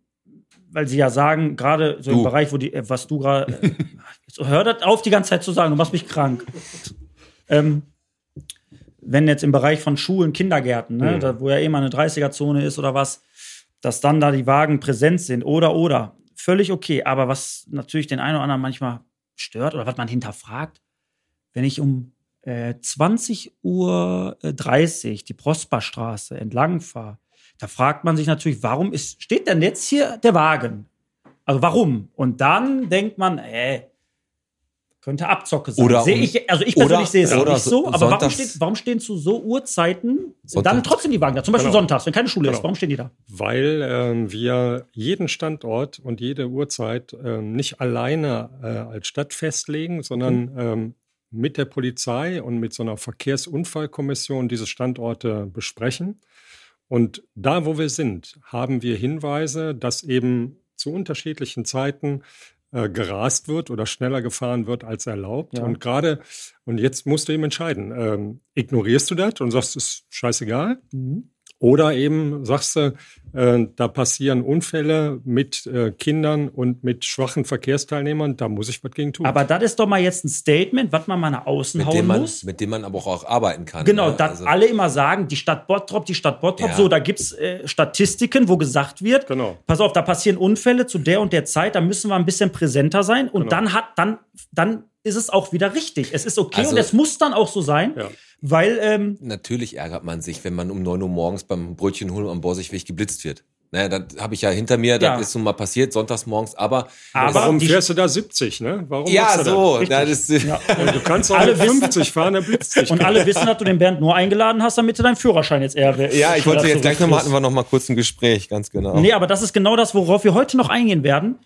weil sie ja sagen, gerade so im Du. Bereich, wo die, äh, was du gerade, äh, hör das auf, die ganze Zeit zu sagen, du machst mich krank. ähm, wenn jetzt im Bereich von Schulen, Kindergärten, ne, Mhm. da, wo ja eh mal eine 30er-Zone ist oder was, dass dann da die Wagen präsent sind oder oder. Völlig okay. Aber was natürlich den einen oder anderen manchmal stört oder was man hinterfragt, wenn ich um äh, 20 Uhr äh, 30 die Prosperstraße entlang fahre, da fragt man sich natürlich, warum ist, steht denn jetzt hier der Wagen? Also warum? Und dann denkt man, äh, könnte Abzocke sein. Oder Sehe um- ich, also ich persönlich sehe es auch nicht so, aber warum, steht, warum stehen zu so Uhrzeiten Sonntags- dann trotzdem die Wagen da? Zum Beispiel Genau. sonntags, wenn keine Schule ist. Genau. Warum stehen die da? Weil ähm, wir jeden Standort und jede Uhrzeit ähm, nicht alleine äh, als Stadt festlegen, sondern ähm, mit der Polizei und mit so einer Verkehrsunfallkommission diese Standorte besprechen. Und da, wo wir sind, haben wir Hinweise, dass eben zu unterschiedlichen Zeiten äh, gerast wird oder schneller gefahren wird als erlaubt. Ja. Und gerade, und jetzt musst du eben entscheiden, ähm, ignorierst du das und sagst, es ist scheißegal? Oder eben sagst du, äh, da passieren Unfälle mit äh, Kindern und mit schwachen Verkehrsteilnehmern, da muss ich was gegen tun. Aber das ist doch mal jetzt ein Statement, was man mal nach außen Mit hauen dem, man, muss. mit dem man aber auch arbeiten kann. Genau, ne? dass Also- alle immer sagen, die Stadt Bottrop, die Stadt Bottrop. Ja. So, da gibt's äh, Statistiken, wo gesagt wird, Genau. pass auf, da passieren Unfälle zu der und der Zeit, da müssen wir ein bisschen präsenter sein. Und Genau. dann hat, dann, dann ist es auch wieder richtig. Es ist okay Also- und es muss dann auch so sein, Ja. weil ähm, Natürlich ärgert man sich, wenn man um 9 Uhr morgens beim Brötchen holen am Borsigweg geblitzt wird. Naja, das habe ich ja hinter mir, das Ja. ist nun mal passiert, sonntags morgens, aber. Aber Warum fährst du da 70, ne? Warum ja, du so. Richtig. Das ist, ja. Und du kannst auch Alle mit wissen- 50 fahren, dann blitzt dich. und alle wissen, dass du den Bernd nur eingeladen hast, damit du deinen Führerschein jetzt eher ja, ich wollte jetzt gleich nochmal, hatten wir noch mal kurz ein Gespräch, ganz genau. Nee, aber das ist genau das, worauf wir heute noch eingehen werden.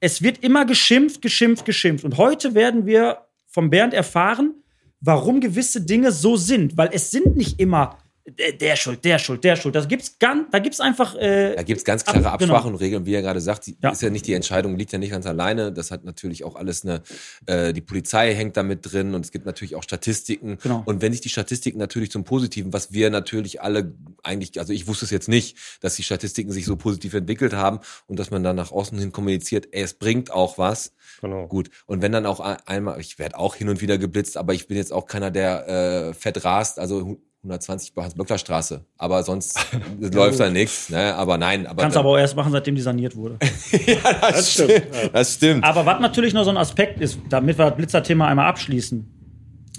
Es wird immer geschimpft, geschimpft, geschimpft. Und heute werden wir vom Bernd erfahren, warum gewisse Dinge so sind. Weil es sind nicht immer der, der schuld, der schuld, der schuld. Das gibt's ganz, da gibt's einfach. Äh, Da gibt es ganz klare Ab- genau. Absprachen und Regeln, wie er gerade sagt, die Ja. ist ja nicht die Entscheidung, liegt ja nicht ganz alleine. Das hat natürlich auch alles eine, äh, die Polizei hängt da mit drin und es gibt natürlich auch Statistiken. Genau. Und wenn sich die Statistiken natürlich zum Positiven, was wir natürlich alle eigentlich, also ich wusste es jetzt nicht, dass die Statistiken sich so positiv entwickelt haben und dass man dann nach außen hin kommuniziert, ey, es bringt auch was. Genau. Gut. Und wenn dann auch ein- einmal, ich werde auch hin und wieder geblitzt, aber ich bin jetzt auch keiner, der äh, fett rast, also 120 bei Hans-Böckler-Straße. Aber sonst läuft da nichts. Ne? Aber nein, aber kannst aber auch erst machen, seitdem die saniert wurde. ja, das, stimmt. Das stimmt. Aber was natürlich noch so ein Aspekt ist, damit wir das Blitzer-Thema einmal abschließen.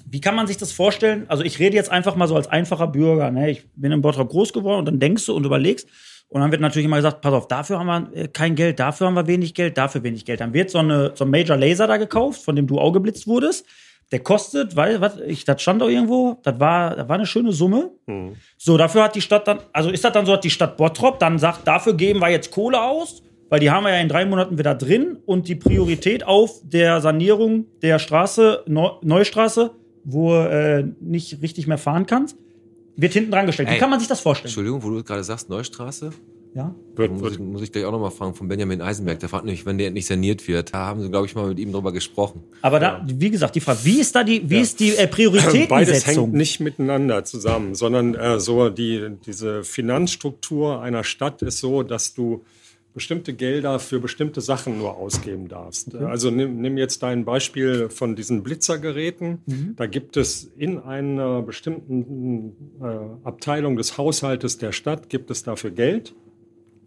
Wie kann man sich das vorstellen? Also ich rede jetzt einfach mal so als einfacher Bürger. Ne? Ich bin in Bottrop groß geworden und dann denkst du und überlegst. Und dann wird natürlich immer gesagt, pass auf, dafür haben wir äh, kein Geld, dafür haben wir wenig Geld, dafür wenig Geld. Dann wird so, eine, so ein Major Laser da gekauft, von dem du auch geblitzt wurdest. Der kostet, weil, was, ich, das stand doch irgendwo, das war, das war eine schöne Summe. So, dafür hat die Stadt dann, also ist das dann so, dass die Stadt Bottrop dann sagt, dafür geben wir jetzt Kohle aus, weil die haben wir ja in drei Monaten wieder drin und die Priorität auf der Sanierung der Straße, Neu Neustraße, wo äh, nicht richtig mehr fahren kannst, wird hinten dran gestellt. Wie Ey. kann man sich das vorstellen? Entschuldigung, wo du gerade sagst, Neustraße, Ja? Wird, muss wird. ich, muss ich gleich auch nochmal fragen von Benjamin Eisenberg. Der fragt nämlich, wenn der nicht saniert wird. Da haben sie, glaube ich, mal mit ihm drüber gesprochen. Aber da, wie gesagt, die Frage, wie ist da die, wie ist die äh, Beides hängt Prioritätensetzung? nicht miteinander zusammen, sondern äh, so die, diese Finanzstruktur einer Stadt ist so, dass du bestimmte Gelder für bestimmte Sachen nur ausgeben darfst. Also nimm, nimm jetzt dein Beispiel von diesen Blitzergeräten. Da gibt es in einer bestimmten äh, Abteilung des Haushaltes der Stadt gibt es dafür Geld.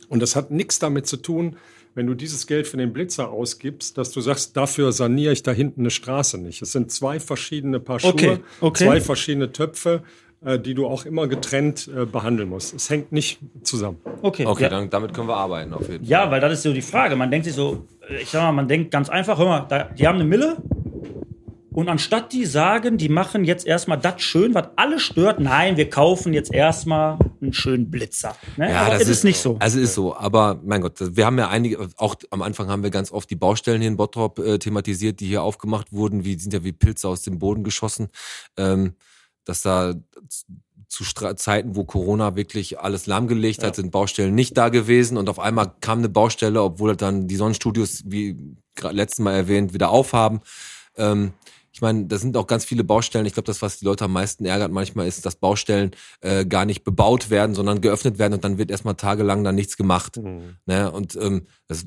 Und das hat nichts damit zu tun, wenn du dieses Geld für den Blitzer ausgibst, dass du sagst, dafür saniere ich da hinten eine Straße nicht. Es sind zwei verschiedene Paar Schuhe, Okay, okay. zwei verschiedene Töpfe, äh, die du auch immer getrennt äh, behandeln musst. Es hängt nicht zusammen. Okay, Okay, ja. dann, damit können wir arbeiten auf jeden Fall. Ja, weil das ist so die Frage. Man denkt sich so, äh, ich sag mal, man denkt ganz einfach, hör mal, da, die haben eine Mille und anstatt die sagen, die machen jetzt erstmal das schön, was alle stört, nein, wir kaufen jetzt erstmal einen schönen Blitzer. Ne? Aber es ist, nicht so. Also ist so, aber mein Gott, wir haben ja einige, auch am Anfang haben wir ganz oft die Baustellen hier in Bottrop äh, thematisiert, die hier aufgemacht wurden, wie die sind ja wie Pilze aus dem Boden geschossen, ähm, dass da zu Zeiten, wo Corona wirklich alles lahmgelegt hat, sind Baustellen nicht da gewesen und auf einmal kam eine Baustelle, obwohl dann die Sonnenstudios, wie gerade letztes Mal erwähnt, wieder aufhaben. ähm, ich meine, da sind auch ganz viele Baustellen. Ich glaube, das, was die Leute am meisten ärgert manchmal, ist, dass Baustellen äh, gar nicht bebaut werden, sondern geöffnet werden und dann wird erstmal tagelang dann nichts gemacht. Mhm. Ne? Und ähm, das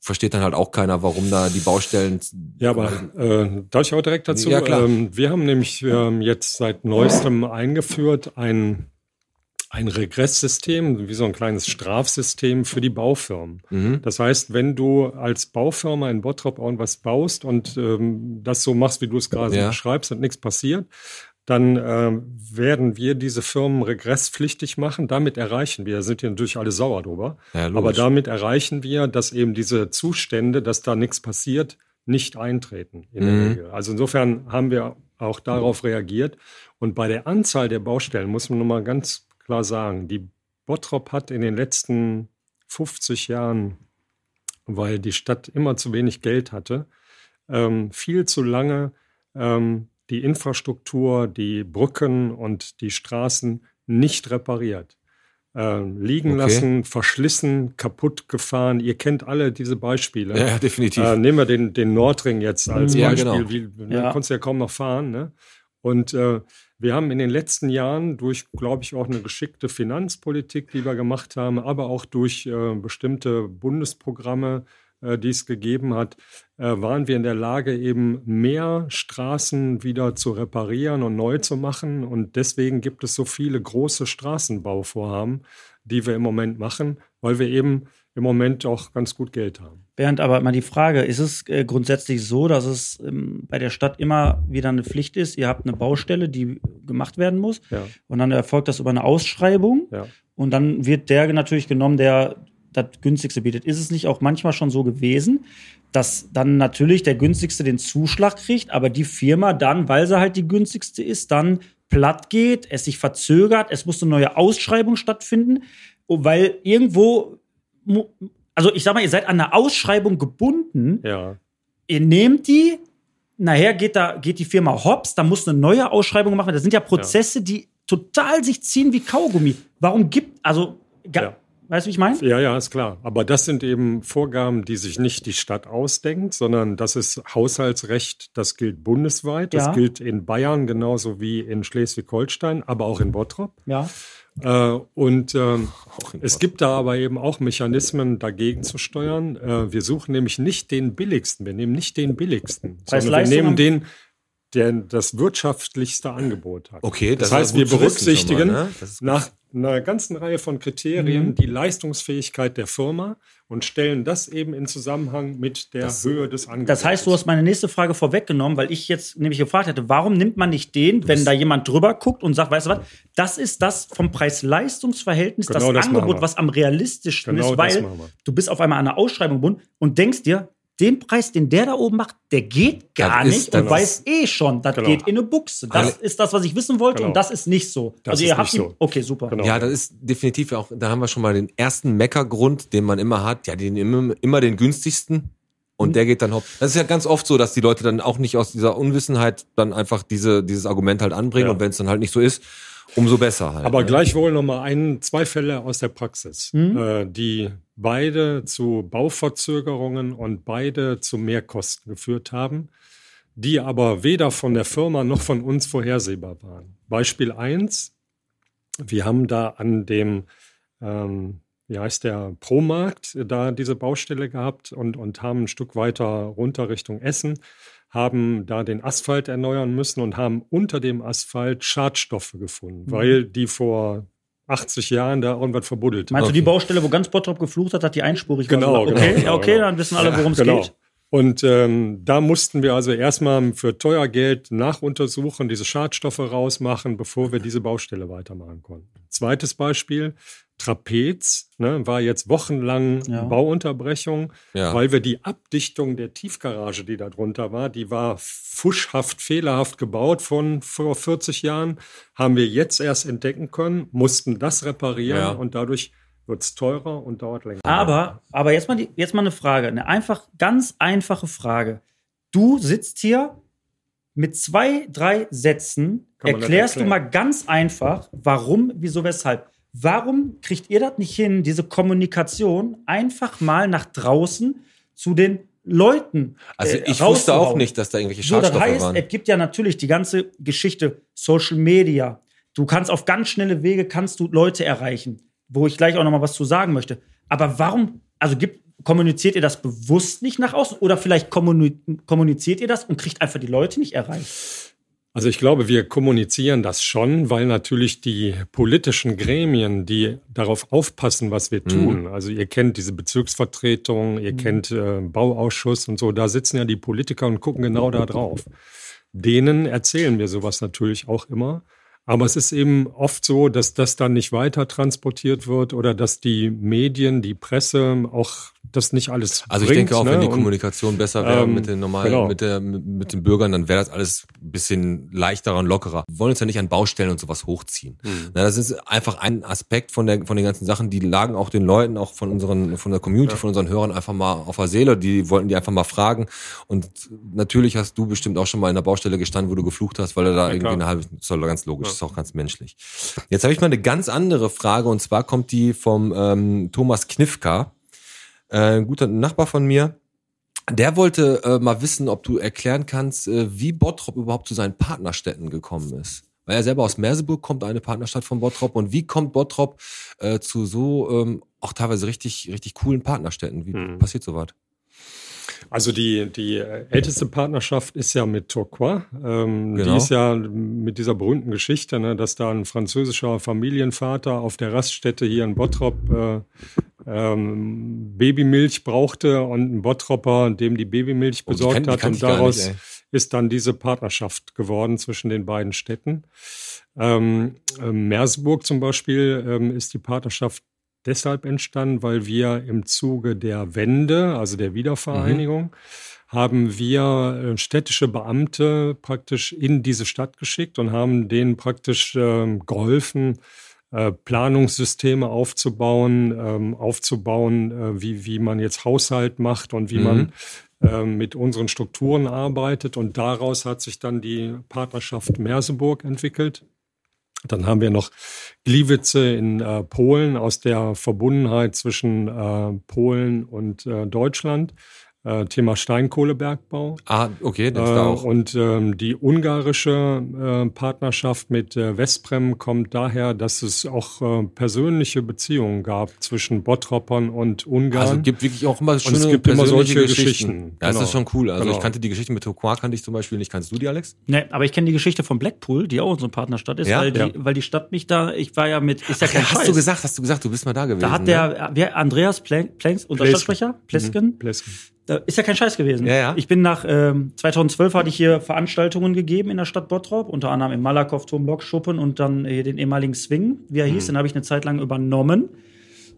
versteht dann halt auch keiner, warum da die Baustellen. Ja, aber äh, darf ich auch direkt dazu? Ja, klar. Ähm, wir haben nämlich ähm, jetzt seit neuestem eingeführt ein, ein Regresssystem, wie so ein kleines Strafsystem für die Baufirmen. Mhm. Das heißt, wenn du als Baufirma in Bottrop irgendwas baust und ähm, das so machst, wie du es gerade Ja. beschreibst und nichts passiert, dann ähm, werden wir diese Firmen regresspflichtig machen. Damit erreichen wir, sind hier natürlich alle sauer drüber, Ja, aber damit erreichen wir, dass eben diese Zustände, dass da nichts passiert, nicht eintreten in der Mhm. Regel. Also insofern haben wir auch darauf reagiert. Und bei der Anzahl der Baustellen muss man nochmal ganz klar sagen, die Bottrop hat in den letzten 50 Jahren, weil die Stadt immer zu wenig Geld hatte, ähm, viel zu lange ähm, die Infrastruktur, die Brücken und die Straßen nicht repariert. Ähm, liegen Okay. lassen, verschlissen, kaputt gefahren. Ihr kennt alle diese Beispiele. Ja, definitiv. Äh, nehmen wir den, den Nordring jetzt als Ja, Beispiel. genau. Wie, ne, Ja. konntest ja kaum noch fahren. Ne? Und äh, wir haben in den letzten Jahren durch, glaube ich, auch eine geschickte Finanzpolitik, die wir gemacht haben, aber auch durch äh, bestimmte Bundesprogramme, äh, die es gegeben hat, äh, waren wir in der Lage, eben mehr Straßen wieder zu reparieren und neu zu machen. Und deswegen gibt es so viele große Straßenbauvorhaben, die wir im Moment machen, weil wir eben im Moment auch ganz gut Geld haben. Bernd, aber mal die Frage, ist es äh, grundsätzlich so, dass es ähm, bei der Stadt immer wieder eine Pflicht ist, ihr habt eine Baustelle, die gemacht werden muss Ja. und dann erfolgt das über eine Ausschreibung Ja. und dann wird der natürlich genommen, der das günstigste bietet. Ist es nicht auch manchmal schon so gewesen, dass dann natürlich der günstigste den Zuschlag kriegt, aber die Firma dann, weil sie halt die günstigste ist, dann platt geht, es sich verzögert, es muss eine neue Ausschreibung stattfinden, weil irgendwo also ich sag mal, ihr seid an eine Ausschreibung gebunden. Ja. Ihr nehmt die, nachher geht da geht die Firma hops, da muss eine neue Ausschreibung machen. Das sind ja Prozesse, die total sich ziehen wie Kaugummi. Warum gibt also Ja. weißt du, wie ich meine? Ja, ja, ist klar. Aber das sind eben Vorgaben, die sich nicht die Stadt ausdenkt, sondern das ist Haushaltsrecht, das gilt bundesweit. Das Ja. gilt in Bayern genauso wie in Schleswig-Holstein, aber auch in Bottrop. Ja. Äh, und in es gibt da aber eben auch Mechanismen, dagegen zu steuern. Äh, wir suchen nämlich nicht den billigsten. Wir nehmen nicht den billigsten, sondern wir nehmen den, der das wirtschaftlichste Angebot hat. Okay, Das, das heißt, ist wir berücksichtigen mal, ne? Nach einer ganzen Reihe von Kriterien die Leistungsfähigkeit der Firma und stellen das eben in Zusammenhang mit der Höhe des Angebots. Das heißt, du hast meine nächste Frage vorweggenommen, weil ich jetzt nämlich gefragt hätte, warum nimmt man nicht den, wenn da jemand drüber guckt und sagt, weißt du was, das ist das vom Preis-Leistungs-Verhältnis, Genau das das Angebot, was am realistischsten Genau ist, das weil du bist auf einmal an einer Ausschreibung gebunden und denkst dir, den Preis, den der da oben macht, der geht gar Das nicht und weiß eh schon, das Genau. geht in eine Buchse. Das Alle- ist das, was ich wissen wollte Genau. und das ist nicht so. Das also ist ihr habt nicht ihn, so. okay, super. Genau. Ja, das ist definitiv auch, da haben wir schon mal den ersten Meckergrund, den man immer hat. Ja, den immer, immer den günstigsten. Und der geht dann hopp. Das ist ja ganz oft so, dass die Leute dann auch nicht aus dieser Unwissenheit dann einfach diese, dieses Argument halt anbringen. Ja. Und wenn es dann halt nicht so ist, umso besser halt. Aber ne? gleichwohl noch mal ein, zwei Fälle aus der Praxis, äh, die beide zu Bauverzögerungen und beide zu Mehrkosten geführt haben, die aber weder von der Firma noch von uns vorhersehbar waren. Beispiel eins: Wir haben da an dem, ähm, wie heißt der, Promarkt, da diese Baustelle gehabt und, und haben ein Stück weiter runter Richtung Essen haben da den Asphalt erneuern müssen und haben unter dem Asphalt Schadstoffe gefunden, Mhm. weil die vor 80 Jahren da irgendwas verbuddelt Meinst Okay. du die Baustelle, wo ganz Bottrop geflucht hat, dass die einspurig Genau, genau, Okay, genau, ja, okay, genau. dann wissen alle, worum es genau. geht. Und ähm, da mussten wir also erstmal für teuer Geld nachuntersuchen, diese Schadstoffe rausmachen, bevor wir diese Baustelle weitermachen konnten. Zweites Beispiel, Trapez, ne, war jetzt wochenlang Ja. Bauunterbrechung, Ja. weil wir die Abdichtung der Tiefgarage, die da drunter war, die war fuschhaft, fehlerhaft gebaut von vor 40 Jahren, haben wir jetzt erst entdecken können, mussten das reparieren Ja. und dadurch wird es teurer und dauert länger. Aber, aber jetzt mal, die, jetzt mal eine Frage, eine einfach, ganz einfache Frage. Du sitzt hier mit zwei, drei Sätzen, erklärst du mal ganz einfach, warum, wieso, weshalb. Warum kriegt ihr das nicht hin, diese Kommunikation einfach mal nach draußen zu den Leuten. Also äh, ich wusste auch nicht, dass da irgendwelche So, das Schadstoffe heißt, waren. es gibt ja natürlich die ganze Geschichte Social Media. Du kannst auf ganz schnelle Wege kannst du Leute erreichen, wo ich gleich auch noch mal was zu sagen möchte. Aber warum? Also gibt, kommuniziert ihr das bewusst nicht nach außen oder vielleicht kommuni kommuniziert ihr das und kriegt einfach die Leute nicht erreicht? Also ich glaube, wir kommunizieren das schon, weil natürlich die politischen Gremien, die darauf aufpassen, was wir tun. Also ihr kennt diese Bezirksvertretung, ihr kennt äh, Bauausschuss und so, da sitzen ja die Politiker und gucken genau da drauf. Denen erzählen wir sowas natürlich auch immer. Aber es ist eben oft so, dass das dann nicht weiter transportiert wird oder dass die Medien, die Presse auch das nicht alles Also ich bringt, denke auch, ne? wenn die Und- Kommunikation besser wäre ähm, mit den normalen, genau. mit, der, mit, den Bürgern, dann wäre das alles ein bisschen leichterer und lockerer. Wir wollen uns ja nicht an Baustellen und sowas hochziehen. Hm. Na, das ist einfach ein Aspekt von der von den ganzen Sachen, die lagen auch den Leuten, auch von unseren, von der Community, von unseren Hörern einfach mal auf der Seele. Die wollten die einfach mal fragen. Und natürlich hast du bestimmt auch schon mal in der Baustelle gestanden, wo du geflucht hast, weil er da irgendwie klar. eine halbe, das ist ganz logisch, ist auch ganz menschlich. Jetzt habe ich mal eine ganz andere Frage und zwar kommt die vom ähm, Thomas Knifka äh, ein guter Nachbar von mir, der wollte äh, mal wissen, ob du erklären kannst, äh, wie Bottrop überhaupt zu seinen Partnerstädten gekommen ist. Weil er selber aus Merseburg kommt, eine Partnerstadt von Bottrop. Und wie kommt Bottrop äh, zu so ähm, auch teilweise richtig, richtig coolen Partnerstädten? Wie Mhm. passiert sowas? Also die, die äh, älteste Partnerschaft ist ja mit Tourcoing. Ähm, Genau. Die ist ja mit dieser berühmten Geschichte, ne, dass da ein französischer Familienvater auf der Raststätte hier in Bottrop äh, ähm, Babymilch brauchte und ein Bottropper dem die Babymilch Oh, die besorgt kenn- die hat. Und daraus nicht, ist dann diese Partnerschaft geworden zwischen den beiden Städten. Ähm, äh, Meersburg zum Beispiel ähm, ist die Partnerschaft deshalb entstanden, weil wir im Zuge der Wende, also der Wiedervereinigung, haben wir äh, städtische Beamte praktisch in diese Stadt geschickt und haben denen praktisch ähm, geholfen, Planungssysteme aufzubauen, ähm, aufzubauen, äh, wie, wie man jetzt Haushalt macht und wie Mhm. man ähm, mit unseren Strukturen arbeitet. Und daraus hat sich dann die Partnerschaft Merseburg entwickelt. Dann haben wir noch Gliwice in äh, Polen aus der Verbundenheit zwischen äh, Polen und äh, Deutschland. Äh, Thema Steinkohlebergbau. Ah, okay, das Äh, da auch. und ähm, die ungarische äh, Partnerschaft mit äh, Vesprem kommt daher, dass es auch äh, persönliche Beziehungen gab zwischen Bottropern und Ungarn. Also es gibt wirklich auch immer schöne es gibt immer persönliche solche Geschichten. Geschichten. Ja, das Genau. ist schon cool. Also Genau. ich kannte die Geschichte mit Toquar, kannte ich zum Beispiel nicht. Kannst du die, Alex? Ne, aber ich kenne die Geschichte von Blackpool, die auch unsere Partnerstadt ist, Ja? weil, die, Ja. weil die Stadt mich da, ich war ja mit, ist ja kein hast Scheiß. du gesagt, hast du gesagt, du bist mal da gewesen. Da hat ne? der, wer, Andreas Plank, Planks, unser. Stadtsprecher, Plesken, Plesken. Da ist ja kein Scheiß gewesen. Ja, ja. Ich bin nach ähm, 2012 hatte ich hier Veranstaltungen gegeben in der Stadt Bottrop, unter anderem im Malakow Turm Lokschuppen und dann hier den ehemaligen Swing, wie er Mhm. hieß, den habe ich eine Zeit lang übernommen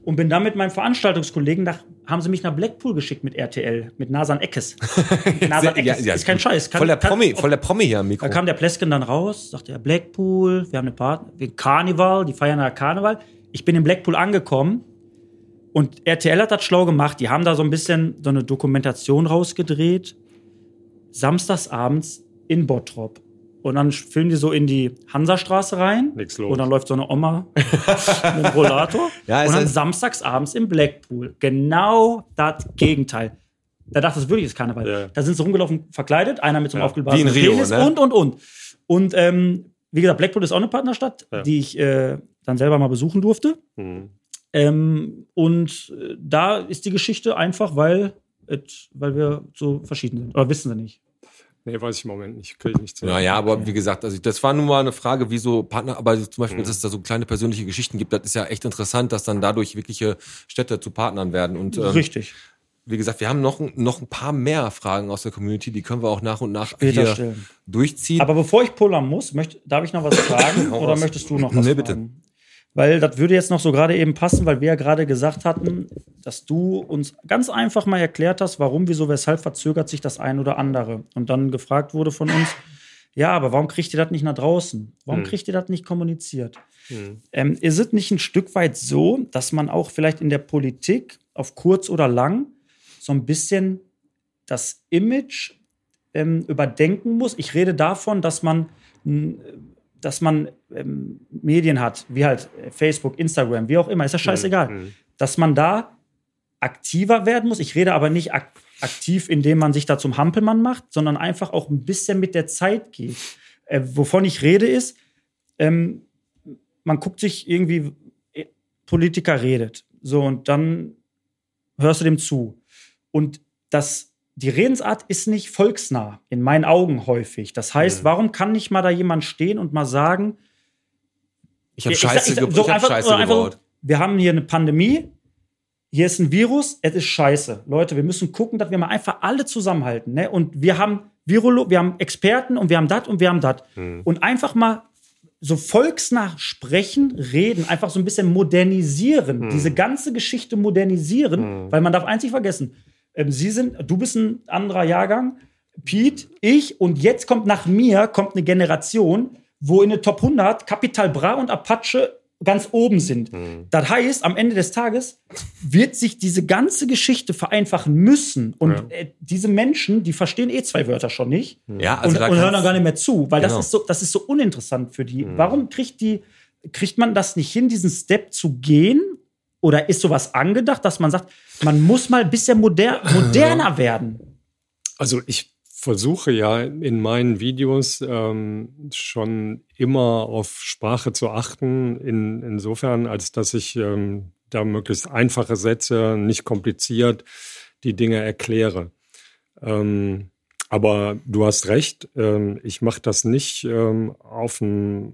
und bin dann mit meinem Veranstaltungskollegen nach, haben sie mich nach Blackpool geschickt mit RTL, mit Nasan Eckes. Nasan Ja, Eckes, ja, ist kein Scheiß. Kann- voll der kann- Promi, voll der Promi hier am Mikro. da kam der Plesken dann raus, sagte er, Blackpool, wir haben eine Party, Karneval, die feiern da Karneval. Ich bin in Blackpool angekommen und RTL hat das schlau gemacht. Die haben da so ein bisschen so eine Dokumentation rausgedreht. Samstagsabends in Bottrop. Und dann filmen die so in die Hansastraße rein. Nix los. Und dann läuft so eine Oma mit einem Rollator. Ja, und dann samstagsabends im Blackpool. Genau das Gegenteil. Da dachte ich, wirklich ist Karneval. Ja. Da sind sie rumgelaufen, verkleidet, einer mit so einem Ja. aufgeblasenen Rio, Penis ne? und, und, und. Und ähm, wie gesagt, Blackpool ist auch eine Partnerstadt, Ja. die ich äh, dann selber mal besuchen durfte. Mhm. Ähm, und äh, da ist die Geschichte einfach, weil, et, weil wir so verschieden sind. Oder wissen sie nicht. Nee, weiß ich im Moment nicht. Kriege ich nicht zu. Ja, ja, aber wie gesagt, also das war nun mal eine Frage, wieso Partner, aber zum Beispiel, Mhm. dass es da so kleine persönliche Geschichten gibt, das ist ja echt interessant, dass dann dadurch wirkliche Städte zu Partnern werden. Und ähm, Richtig. wie gesagt, wir haben noch, noch ein paar mehr Fragen aus der Community, die können wir auch nach und nach Später hier stellen. durchziehen. Aber bevor ich pullern muss, möcht, darf ich noch was fragen oder möchtest du noch was Nee, bitte. fragen? Weil das würde jetzt noch so gerade eben passen, weil wir ja gerade gesagt hatten, dass du uns ganz einfach mal erklärt hast, warum, wieso, weshalb verzögert sich das ein oder andere. Und dann gefragt wurde von uns, ja, aber warum kriegt ihr das nicht nach draußen? Warum Hm. kriegt ihr das nicht kommuniziert? Hm. Ähm, ist es nicht ein Stück weit so, dass man auch vielleicht in der Politik auf kurz oder lang so ein bisschen das Image ähm, überdenken muss? Ich rede davon, dass man, mh, dass man ähm, Medien hat, wie halt Facebook, Instagram, wie auch immer, ist ja scheißegal, Mhm. dass man da aktiver werden muss. Ich rede aber nicht ak aktiv, indem man sich da zum Hampelmann macht, sondern einfach auch ein bisschen mit der Zeit geht. Äh, wovon ich rede ist, ähm, man guckt sich irgendwie, äh, Politiker redet, so und dann hörst du dem zu. Und das, die Redensart ist nicht volksnah, in meinen Augen häufig. Das heißt, warum kann nicht mal da jemand stehen und mal sagen, Ich habe ich Scheiße, ich sag- ge so ich hab einfach- Scheiße einfach so, gebaut. wir haben hier eine Pandemie, hier ist ein Virus, es ist scheiße. Leute, wir müssen gucken, dass wir mal einfach alle zusammenhalten. Ne? Und wir haben Virolo wir haben Experten und wir haben das und wir haben das. Und einfach mal so volksnah sprechen, reden, einfach so ein bisschen modernisieren, diese ganze Geschichte modernisieren, weil man darf eins nicht vergessen. Ähm, Sie sind, du bist ein anderer Jahrgang, Pete, ich und jetzt kommt nach mir kommt eine Generation, wo in der Top 100 Capital Bra und Apache ganz oben sind. Das heißt, am Ende des Tages wird sich diese ganze Geschichte vereinfachen müssen. Und äh, diese Menschen, die verstehen eh zwei Wörter schon nicht Ja, also und, und hören dann gar nicht mehr zu, weil Genau. das, ist so, das ist so uninteressant für die. Warum kriegt die, kriegt man das nicht hin, diesen Step zu gehen? Oder ist sowas angedacht, dass man sagt, man muss mal ein bisschen moder moderner werden? Also ich versuche ja in meinen Videos ähm, schon immer auf Sprache zu achten, in, insofern, als dass ich ähm, da möglichst einfache Sätze, nicht kompliziert, die Dinge erkläre. Ähm, aber du hast recht, ähm, ich mache das nicht ähm, auf ein,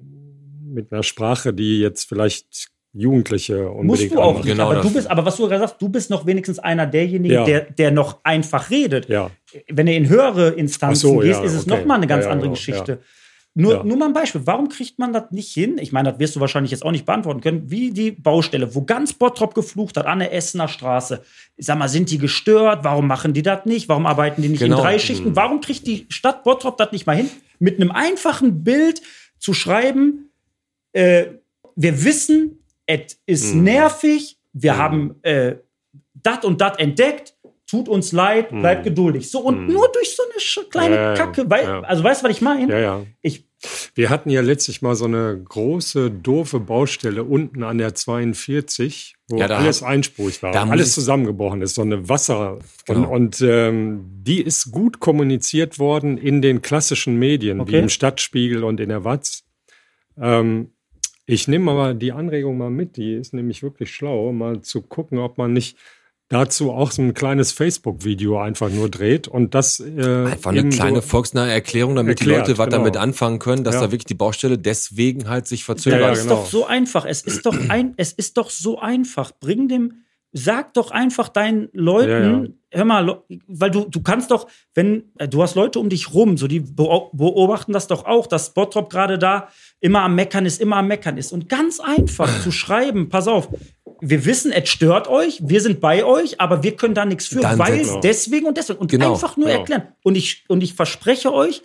mit einer Sprache, die jetzt vielleicht Jugendliche unbedingt Musst du auch nicht. Genau aber du bist, aber was du gerade sagst, du bist noch wenigstens einer derjenigen, Ja. der, der noch einfach redet. Ja. Wenn du in höhere Instanzen so, gehst, ja, ist es okay. noch mal eine ganz Ja, ja, andere genau, Geschichte. Nur, Ja. nur mal ein Beispiel. Warum kriegt man das nicht hin? Ich meine, das wirst du wahrscheinlich jetzt auch nicht beantworten können. Wie die Baustelle, wo ganz Bottrop geflucht hat, an der Essener Straße. Ich sag mal, sind die gestört? Warum machen die das nicht? Warum arbeiten die nicht Genau. in drei Schichten? Warum kriegt die Stadt Bottrop das nicht mal hin, mit einem einfachen Bild zu schreiben, äh, wir wissen, es ist Mhm. nervig, wir haben äh, das und das entdeckt, tut uns leid, bleibt geduldig. So, und nur durch so eine kleine Mhm. Ja, Kacke, weil, ja. also weißt du, was ich meine? Ja, ja. Ich, Wir hatten ja letztlich mal so eine große, doofe Baustelle unten an der 42, wo Ja, da alles einspurig war, alles zusammengebrochen ist, so eine Wasser. Genau. Und, und ähm, die ist gut kommuniziert worden in den klassischen Medien, wie Okay. im Stadtspiegel und in der Watz. Ähm, ich nehme aber die Anregung mal mit, die ist nämlich wirklich schlau, mal zu gucken, ob man nicht dazu auch so ein kleines Facebook-Video einfach nur dreht und das äh, Einfach eine kleine volksnahe Erklärung, damit die Erklärt, Leute was genau. damit anfangen können, dass Ja. da wirklich die Baustelle deswegen halt sich verzögert. Ja, ja, ist genau. doch so einfach. Es ist doch ein, es ist doch so einfach. Bring dem, sag doch einfach deinen Leuten, Ja, ja. hör mal, weil du, du kannst doch, wenn, äh, du hast Leute um dich rum, so die beo- beobachten das doch auch, dass Bottrop gerade da immer am Meckern ist, immer am Meckern ist. Und ganz einfach zu schreiben, pass auf, wir wissen, es stört euch, wir sind bei euch, aber wir können da nichts für, Dann weil setzt- deswegen und deswegen. Und Genau, einfach nur genau. erklären. Und ich, und ich verspreche euch,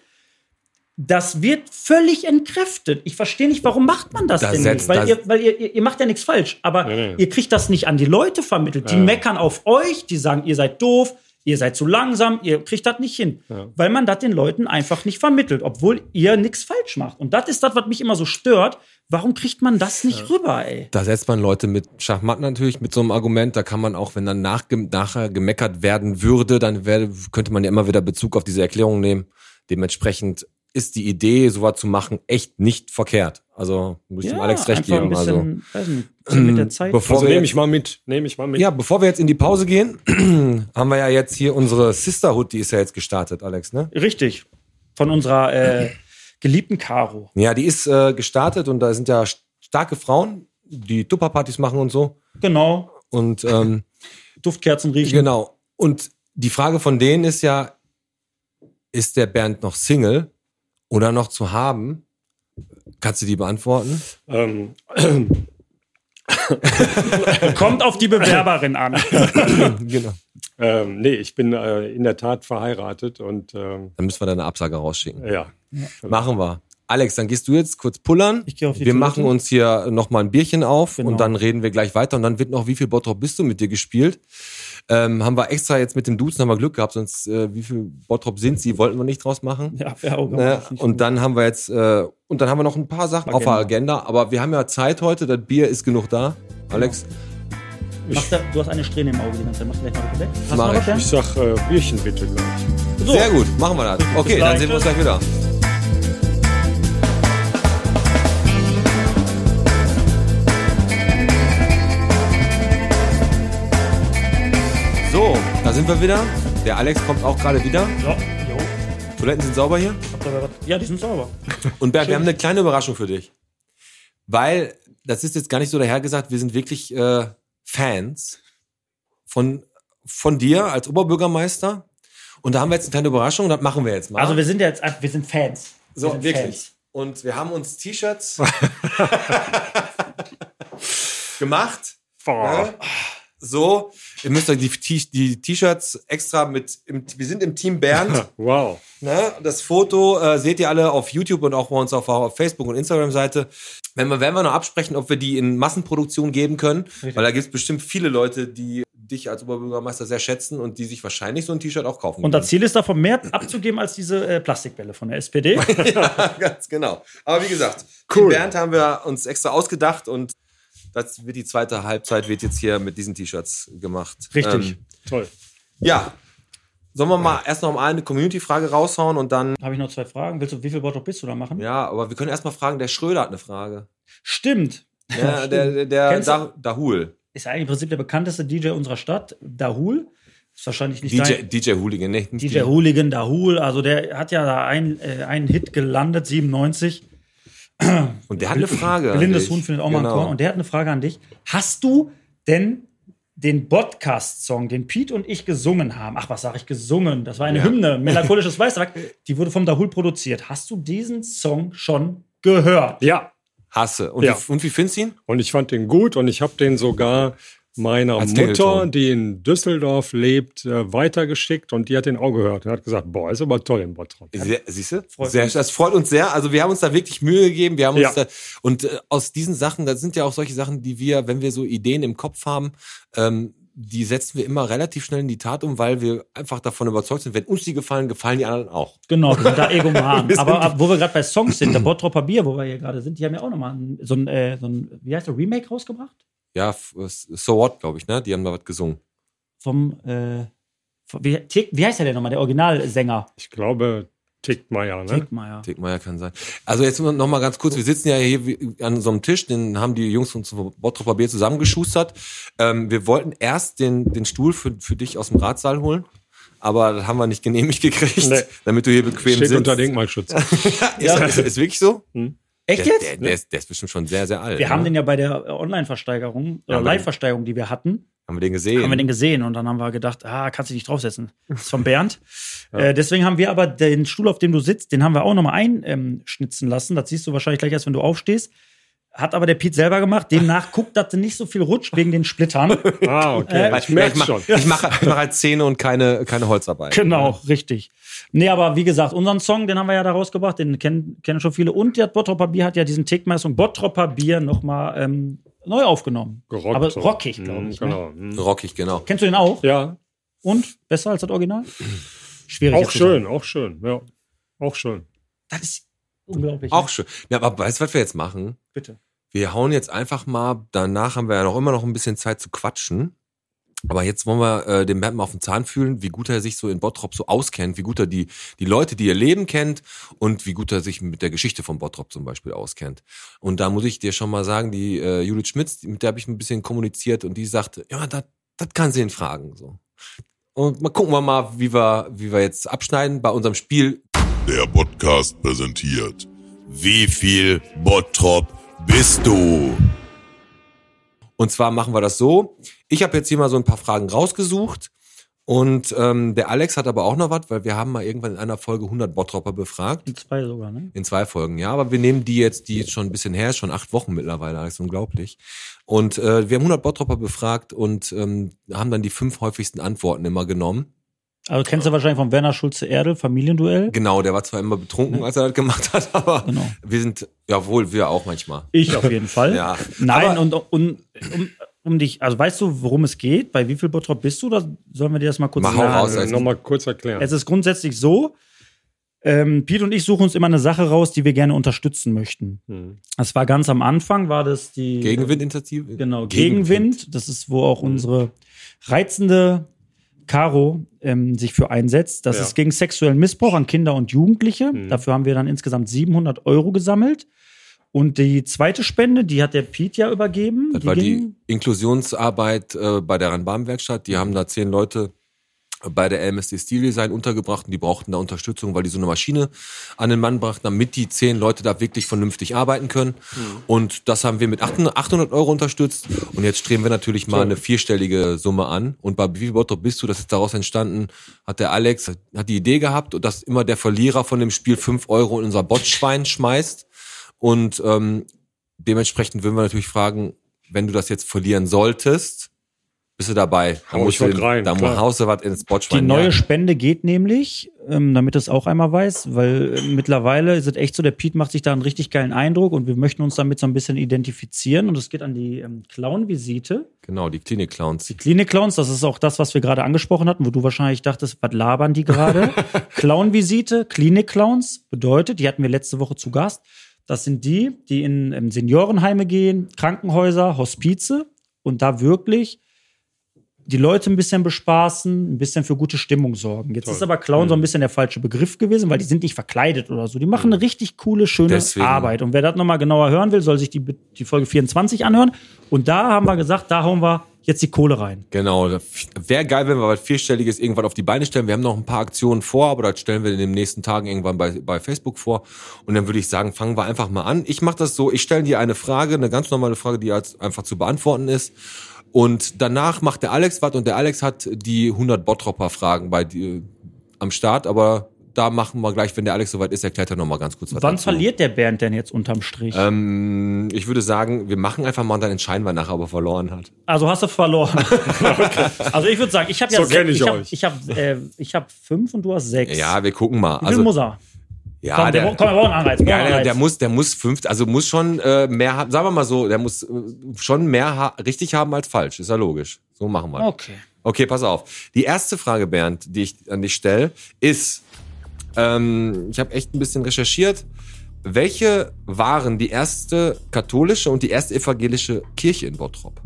das wird völlig entkräftet. Ich verstehe nicht, warum macht man das Da denn setzt- nicht? Weil, ihr, weil ihr, ihr macht ja nichts falsch, aber Nee, nee. ihr kriegt das nicht an die Leute vermittelt. Die Ja. meckern auf euch, die sagen, ihr seid doof, ihr seid zu langsam, ihr kriegt das nicht hin. Weil man das den Leuten einfach nicht vermittelt, obwohl ihr nichts falsch macht. Und das ist das, was mich immer so stört. Warum kriegt man das nicht rüber, ey? Da setzt man Leute mit Schachmatt natürlich mit so einem Argument. Da kann man auch, wenn dann nach, nachher gemeckert werden würde, dann wär, könnte man ja immer wieder Bezug auf diese Erklärung nehmen. Dementsprechend ist die Idee, sowas zu machen, echt nicht verkehrt. Also muss ich dem Alex recht geben. ein Also, bisschen, weiß nicht, mit der Zeit. bevor Also nehme ich mal mit, nehme ich mal mit. ja, bevor wir jetzt in die Pause gehen, haben wir ja jetzt hier unsere Sisterhood, die ist ja jetzt gestartet, Alex, ne? Richtig. Von unserer äh, geliebten Caro. Ja, die ist äh, gestartet und da sind ja starke Frauen, die Tupperpartys machen und so. Genau. Und ähm, Duftkerzen riechen. Genau. Und die Frage von denen ist ja, ist der Bernd noch Single oder noch zu haben? Kannst du die beantworten? Ähm, Kommt auf die Bewerberin an. Genau. ähm, nee, ich bin äh, in der Tat verheiratet und ähm, Dann müssen wir da eine Absage rausschicken. ja. Machen wir. Alex, dann gehst du jetzt kurz pullern. Ich geh auf die wir Toilette. machen uns hier nochmal ein Bierchen auf Genau. und dann reden wir gleich weiter. Und dann wird noch, wie viel Bottrop bist du mit dir gespielt? Ähm, haben wir extra jetzt mit dem Duzen haben wir Glück gehabt, sonst äh, wie viel Bottrop sind sie, wollten wir nicht draus machen. Ja, wäre auch Ne? nicht Und dann haben wir jetzt, äh, und dann haben wir noch ein paar Sachen auf der Agenda, aber wir haben ja Zeit heute, das Bier ist genug da. Alex, Mach da, du hast eine Strähne im Auge die ganze Zeit. Mach gleich mal bitte weg. Hast du Mach noch was, ich. Ich sag äh, Bierchen bitte gleich. So. Sehr gut, machen wir das. Okay, dann sehen wir uns gleich wieder. Da sind wir wieder. Der Alex kommt auch gerade wieder. Ja, jo. Toiletten sind sauber hier. Ja, die sind sauber. Und Bernd, wir haben eine kleine Überraschung für dich. Weil, das ist jetzt gar nicht so dahergesagt, wir sind wirklich äh, Fans von, von dir als Oberbürgermeister. Und da haben wir jetzt eine kleine Überraschung und das machen wir jetzt mal. Also wir sind jetzt, wir sind Fans. Wir so, sind wirklich. Fans. Und wir haben uns T-Shirts gemacht. Ne? So, ihr müsst euch die T-Shirts extra mit, im, wir sind im Team Bernd. Wow. Ne? Das Foto äh, seht ihr alle auf YouTube und auch bei uns auf, auf Facebook und Instagram-Seite. Wenn wir, werden wir noch absprechen, ob wir die in Massenproduktion geben können, weil da gibt es bestimmt viele Leute, die dich als Oberbürgermeister sehr schätzen und die sich wahrscheinlich so ein T-Shirt auch kaufen Und das Ziel ist davon mehr abzugeben als diese äh, Plastikbälle von der SPD. ja, ganz genau. Aber wie gesagt, Cool. Team Bernd haben wir uns extra ausgedacht und das wird die zweite Halbzeit wird jetzt hier mit diesen T-Shirts gemacht. Richtig. Ähm, Toll. ja. Sollen wir mal erst noch mal eine Community-Frage raushauen und dann. Habe ich noch zwei Fragen. Willst du, wie viel Bottrop bist du da machen? Ja, aber wir können erst mal fragen, der Schröder hat eine Frage. Stimmt. Ja, der, der, der du- da, Dahul. Ist eigentlich im Prinzip der bekannteste DJ unserer Stadt. Dahul. Ist wahrscheinlich nicht DJ, dein. DJ Hooligan, ne? nicht DJ Hooligan, Dahul. Also der hat ja da einen, äh, einen Hit gelandet, 97. Und der hat eine Frage. an Blindes dich. Huhn findet auch mal einen Genau. Korn. Und der hat eine Frage an dich. Hast du denn den Podcast-Song, den Pete und ich gesungen haben, ach, was sage ich, gesungen, das war eine Ja. Hymne, melancholisches Weißtag, die wurde vom Dahul produziert. Hast du diesen Song schon gehört? Ja. Hasse. Und, Ja. wie, und wie findest du ihn? Und ich fand den gut und ich habe den sogar meiner Als Mutter, Klingelton. die in Düsseldorf lebt, äh, weitergeschickt und die hat den auch gehört und hat gesagt, boah, ist aber toll in Bottrop. Sehr, siehst du? Freut Sehr, uns. das freut uns sehr. Also wir haben uns da wirklich Mühe gegeben. Wir haben uns Ja. da, und äh, aus diesen Sachen, das sind ja auch solche Sachen, die wir, wenn wir so Ideen im Kopf haben, ähm, die setzen wir immer relativ schnell in die Tat um, weil wir einfach davon überzeugt sind, wenn uns die gefallen, gefallen die anderen auch. Genau, wir sind da Egoman. Aber ab- wo wir gerade bei Songs sind, der Bottropper Bier, wo wir hier gerade sind, die haben ja auch nochmal so ein, äh, so ein, wie heißt der, Remake rausgebracht? Ja, So What, glaube ich, ne? Die haben da was gesungen. Vom, äh, vom wie, wie heißt der denn nochmal, der Originalsänger? Ich glaube, Tickmeier, ne? Tickmeier. Dickmeier kann sein. Also jetzt noch mal ganz kurz, wir sitzen ja hier an so einem Tisch, den haben die Jungs uns zum Bottropper Bier zusammengeschustert. Ähm, wir wollten erst den, den Stuhl für, für dich aus dem Ratsaal holen, aber das haben wir nicht genehmigt gekriegt, Nee. damit du hier bequem Steht sitzt. unter Denkmalschutz. ist, ist, ist wirklich so? Echt Der, jetzt? der, der, ist, der ist bestimmt schon sehr, sehr alt. Wir haben ne? den ja bei der äh, Online-Versteigerung, Ja, oder aber- Live-Versteigerung, die wir hatten, haben wir den gesehen. haben wir den gesehen und dann haben wir gedacht, ah, kannst du dich draufsetzen. Das ist von Bernd. äh, deswegen haben wir aber den Stuhl, auf dem du sitzt, den haben wir auch nochmal einschnitzen lassen. Das siehst du wahrscheinlich gleich erst, wenn du aufstehst. Hat aber der Pete selber gemacht. Demnach guckt, dass du nicht so viel rutscht wegen den Splittern. Ah, okay. Äh, ich merke ich schon. mache ich mach, ich mach halt Zähne und keine, keine Holzarbeit. Genau, richtig. Nee, aber wie gesagt, unseren Song, den haben wir ja da rausgebracht, den kennen, kennen schon viele. Und der Bottropper Bier hat ja diesen Tickmeister Bottropper Bier nochmal ähm, neu aufgenommen. Gerockt aber rockig, glaube Mhm, ich. Ne? Genau. Mhm. Rockig, genau. Kennst du den auch? Ja, Und? Besser als das Original? Schwierig. auch schön, auch schön. Ja, auch schön. Das ist unglaublich. Auch ne? schön. Ja, aber weißt du, was wir jetzt machen? Bitte. Wir hauen jetzt einfach mal, danach haben wir ja noch immer noch ein bisschen Zeit zu quatschen. Aber jetzt wollen wir äh, den mal auf den Zahn fühlen, wie gut er sich so in Bottrop so auskennt, wie gut er die, die Leute, die ihr Leben kennt und wie gut er sich mit der Geschichte von Bottrop zum Beispiel auskennt. Und da muss ich dir schon mal sagen, die äh, Judith Schmitz, mit der habe ich ein bisschen kommuniziert und die sagte, ja, das das kann sie ihn fragen. So. Und mal gucken wir mal, wie wir, wie wir jetzt abschneiden bei unserem Spiel. Der Podcast präsentiert. Wie viel Bottrop bist du? Und zwar machen wir das so. Ich habe jetzt hier mal so ein paar Fragen rausgesucht. Und ähm, der Alex hat aber auch noch was, weil wir haben mal irgendwann in einer Folge 100 Bottropper befragt. Die zwei sogar, ne? In zwei Folgen, ja. Aber wir nehmen die jetzt, die jetzt schon ein bisschen her ist, schon acht Wochen mittlerweile. Ist unglaublich. Und äh, wir haben 100 Bottropper befragt und ähm, haben dann die fünf häufigsten Antworten immer genommen. Also kennst du wahrscheinlich von Werner Schulze Erdel, Familienduell. Genau, der war zwar immer betrunken, als er das gemacht hat, aber Genau. wir sind, ja wohl, wir auch manchmal. Ich auf jeden Fall. Ja. Nein, Aber- und, und um, um dich, also weißt du, worum es geht? Bei wie viel Bottrop bist du? Oder sollen wir dir das mal kurz Mach sagen? raus, Äh, also- Nochmal kurz erklären. Es ist grundsätzlich so, Ähm, Pete und ich suchen uns immer eine Sache raus, die wir gerne unterstützen möchten. Hm. Das war ganz am Anfang, war das die Gegenwindinitiative? Genau, Gegenwind. Das ist, wo auch unsere reizende Caro ähm, sich für einsetzt. Das Ja. ist gegen sexuellen Missbrauch an Kinder und Jugendliche. Mhm. Dafür haben wir dann insgesamt 700 Euro gesammelt. Und die zweite Spende, die hat der Pete ja übergeben. Das war die Inklusionsarbeit äh, bei der Rhein-Baden-Werkstatt. Die haben da zehn Leute bei der LMSD Steel Design untergebracht und die brauchten da Unterstützung, weil die so eine Maschine an den Mann brachten, damit die zehn Leute da wirklich vernünftig arbeiten können. Und das haben wir mit 800 800 Euro unterstützt. Und jetzt streben wir natürlich mal eine vierstellige Summe an. Und bei Wie Bottrop bist du? Das ist daraus entstanden, hat der Alex hat die Idee gehabt, dass immer der Verlierer von dem Spiel fünf Euro in unser Botschwein schmeißt. Und ähm, dementsprechend würden wir natürlich fragen, wenn du das jetzt verlieren solltest, bist du dabei. Da Hau musst ich du was den- rein, da klar. haust du was ins Die Botschwein. neue ja. Spende geht nämlich, ähm, damit es auch einmal weiß, weil äh, mittlerweile ist es echt so, der Pete macht sich da einen richtig geilen Eindruck und wir möchten uns damit so ein bisschen identifizieren. Und es geht an die ähm, Clown-Visite. Genau, die Klinik-Clowns. Die Klinik-Clowns, das ist auch das, was wir gerade angesprochen hatten, wo du wahrscheinlich dachtest, was labern die gerade? Clown-Visite, Klinik-Clowns bedeutet, die hatten wir letzte Woche zu Gast. Das sind die, die in ähm, Seniorenheime gehen, Krankenhäuser, Hospize und da wirklich die Leute ein bisschen bespaßen, ein bisschen für gute Stimmung sorgen. Jetzt Toll. ist aber Clown so ein bisschen der falsche Begriff gewesen, weil die sind nicht verkleidet oder so. Die machen eine richtig coole, schöne Deswegen. Arbeit. Und wer das nochmal genauer hören will, soll sich die, die Folge 24 anhören. Und da haben wir gesagt, da hauen wir jetzt die Kohle rein. Genau. Wäre geil, wenn wir was Vierstelliges irgendwann auf die Beine stellen. Wir haben noch ein paar Aktionen vor, aber das stellen wir in den nächsten Tagen irgendwann bei, bei Facebook vor. Und dann würde ich sagen, fangen wir einfach mal an. Ich mache das so, ich stelle dir eine Frage, eine ganz normale Frage, die als einfach zu beantworten ist. Und danach macht der Alex was und der Alex hat die 100 Bottropper-Fragen bei die, am Start, aber da machen wir gleich, wenn der Alex soweit ist, erklärt er nochmal ganz kurz was Wann dazu. verliert der Bernd denn jetzt unterm Strich? Ähm, ich würde sagen, wir machen einfach mal und dann entscheiden wir nachher, ob er verloren hat. Also hast du verloren. Also ich würde sagen, ich habe ja So kenn ich ich hab, euch. ich hab, äh, ich hab fünf und du hast sechs. Ja, wir gucken mal. Wie viel muss er? Ja, komm, der, komm, wir brauchen Anreiz. Ja, Anreiz. der muss, der muss fünf, also muss schon äh, mehr haben, sagen wir mal so, der muss äh, schon mehr ha richtig haben als falsch, ist ja logisch. So machen wir. Okay. Okay, pass auf. Die erste Frage, Bernd, die ich an dich stelle, ist, ähm, ich habe echt ein bisschen recherchiert, welche waren die erste katholische und die erste evangelische Kirche in Bottrop?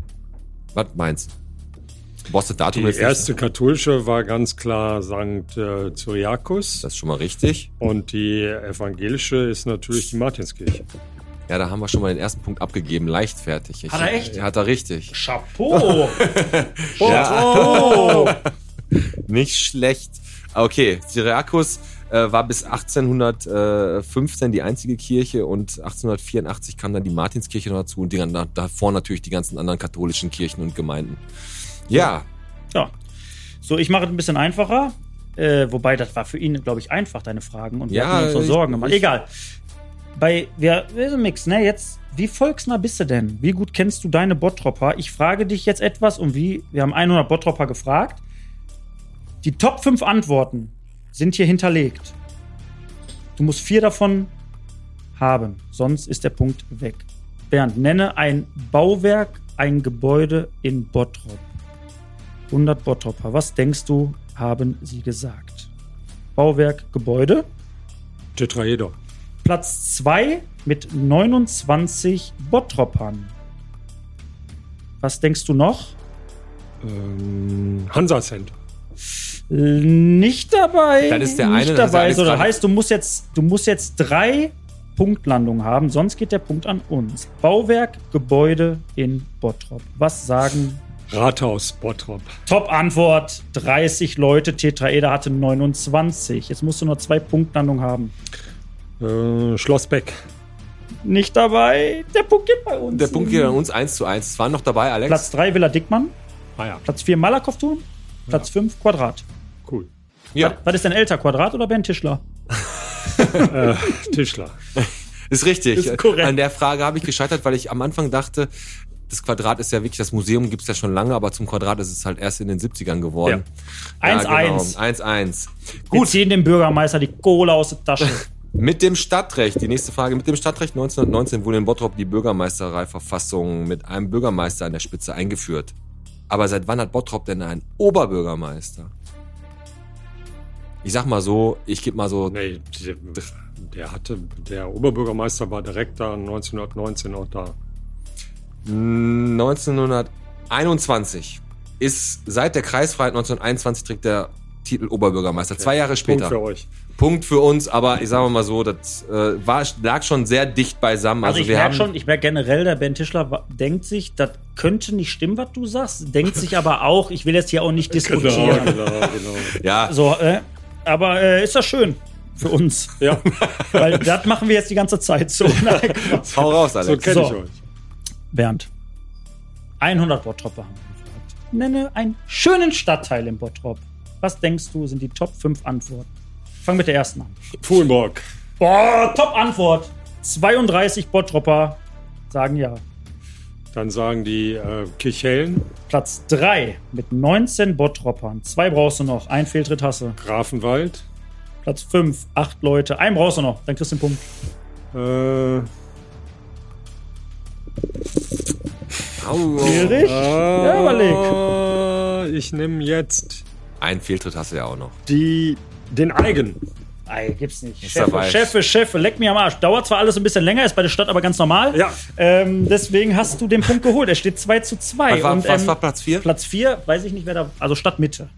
Was meinst du? Brauchst das Datum Die erste nicht. katholische war ganz klar St. Äh, Cyriakus. Das ist schon mal richtig. Und die evangelische ist natürlich die Martinskirche. Ja, da haben wir schon mal den ersten Punkt abgegeben. Leichtfertig. Ich, Hat er echt? Hat er richtig. Chapeau. Ja. Nicht schlecht. Okay, Syriakus äh, war bis 1815 die einzige Kirche und 1884 kam dann die Martinskirche noch dazu und die, da- davor natürlich die ganzen anderen katholischen Kirchen und Gemeinden. Ja, ja. So, ich mache es ein bisschen einfacher. Äh, wobei, das war für ihn, glaube ich, einfach, deine Fragen. Und wir Ja, hatten uns so Sorgen gemacht. Egal. Bei, wir, wir sind Mix, ne? Jetzt, wie volksnah bist du denn? Wie gut kennst du deine Bottropper? Ich frage dich jetzt etwas und wie, wir haben 100 Bottropper gefragt. Die Top 5 Antworten sind hier hinterlegt. Du musst vier davon haben, sonst ist der Punkt weg. Bernd, nenne ein Bauwerk, ein Gebäude in Bottrop. 100 Bottropper. Was denkst du, haben sie gesagt? Bauwerk, Gebäude. Tetraeder. Platz 2 mit 29 Bottroppern. Was denkst du noch? Ähm, Hansa Center. Nicht dabei. Dann ist der eine, Nicht dabei. alles So, das heißt, du musst jetzt, du musst jetzt drei Punktlandungen haben, sonst geht der Punkt an uns. Bauwerk, Gebäude in Bottrop. Was sagen Rathaus Bottrop. Top-Antwort: 30 Leute. Tetraeder hatte 29. Jetzt musst du nur zwei Punktlandungen haben. Äh, Schloss Beck. Nicht dabei. Der Punkt geht bei uns. der Punkt geht an uns 1 zu 1. Es waren noch dabei, Alex. Platz 3 Villa Dickmann. Ah ja, Platz 4 Malakow-Turm. Platz 5 Quadrat. cool. ja, Was ist denn älter, Quadrat oder Bernd Tischler? Äh, Tischler. ist richtig. Ist korrekt. An der Frage habe ich gescheitert, weil ich am Anfang dachte, das Quadrat ist ja wirklich, das Museum gibt es ja schon lange, aber zum Quadrat ist es halt erst in den 70ern geworden. Ja. 1-1. genau. 1-1. Wir Gut, ziehen dem Bürgermeister die Kohle aus der Tasche. mit dem Stadtrecht, die nächste Frage. Mit dem Stadtrecht 1919 wurde in Bottrop die Bürgermeistereiverfassung mit einem Bürgermeister an der Spitze eingeführt. Aber seit wann hat Bottrop denn einen Oberbürgermeister? Ich sag mal so, ich gebe mal so. Nee, der, der hatte, der Oberbürgermeister war direkt da 1919 auch da. 1921 ist seit der Kreisfreiheit 1921 trägt der Titel Oberbürgermeister. Zwei Jahre Punkt später. für euch. Punkt für uns, aber ich sage mal so, das äh, war, lag schon sehr dicht beisammen. Also, Also, ich wir merke haben schon, ich merke generell, der Ben Tischler denkt sich, das könnte nicht stimmen, was du sagst. Denkt sich aber auch, ich will jetzt hier auch nicht diskutieren. genau, genau. ja, So, äh, aber äh, ist das schön für uns. Ja, Weil das machen wir jetzt die ganze Zeit so. Nein, hau raus, so Alex. kenne So. ich euch. Bernd, 100 Bottropper haben wir gefragt. Nenne einen schönen Stadtteil in Bottrop. Was denkst du, sind die Top 5 Antworten? Fang mit der ersten an. Fuhlenburg. Boah, Top-Antwort. 32 Bottropper sagen ja. Dann sagen die äh, Kirchhellen, Platz 3 mit 19 Bottroppern. Zwei brauchst du noch. Ein Fehltritt hast du. Grafenwald. Platz 5, 8 Leute. Einen brauchst du noch. Dann kriegst du den Punkt. Äh, Schwierig? Ja, überleg. ich nehme jetzt Ein Fehltritt hast du ja auch noch. die, den Eigen. Ey, gibt's nicht. Ist Chefe. Chefe, Chefe, leck mir am Arsch. Dauert zwar alles ein bisschen länger, ist bei der Stadt aber ganz normal. Ja. Ähm, deswegen hast du den Punkt geholt. Er steht 2 zu 2. Was war, Und, was ähm, war Platz 4? Platz 4, weiß ich nicht, wer da. Also Stadtmitte.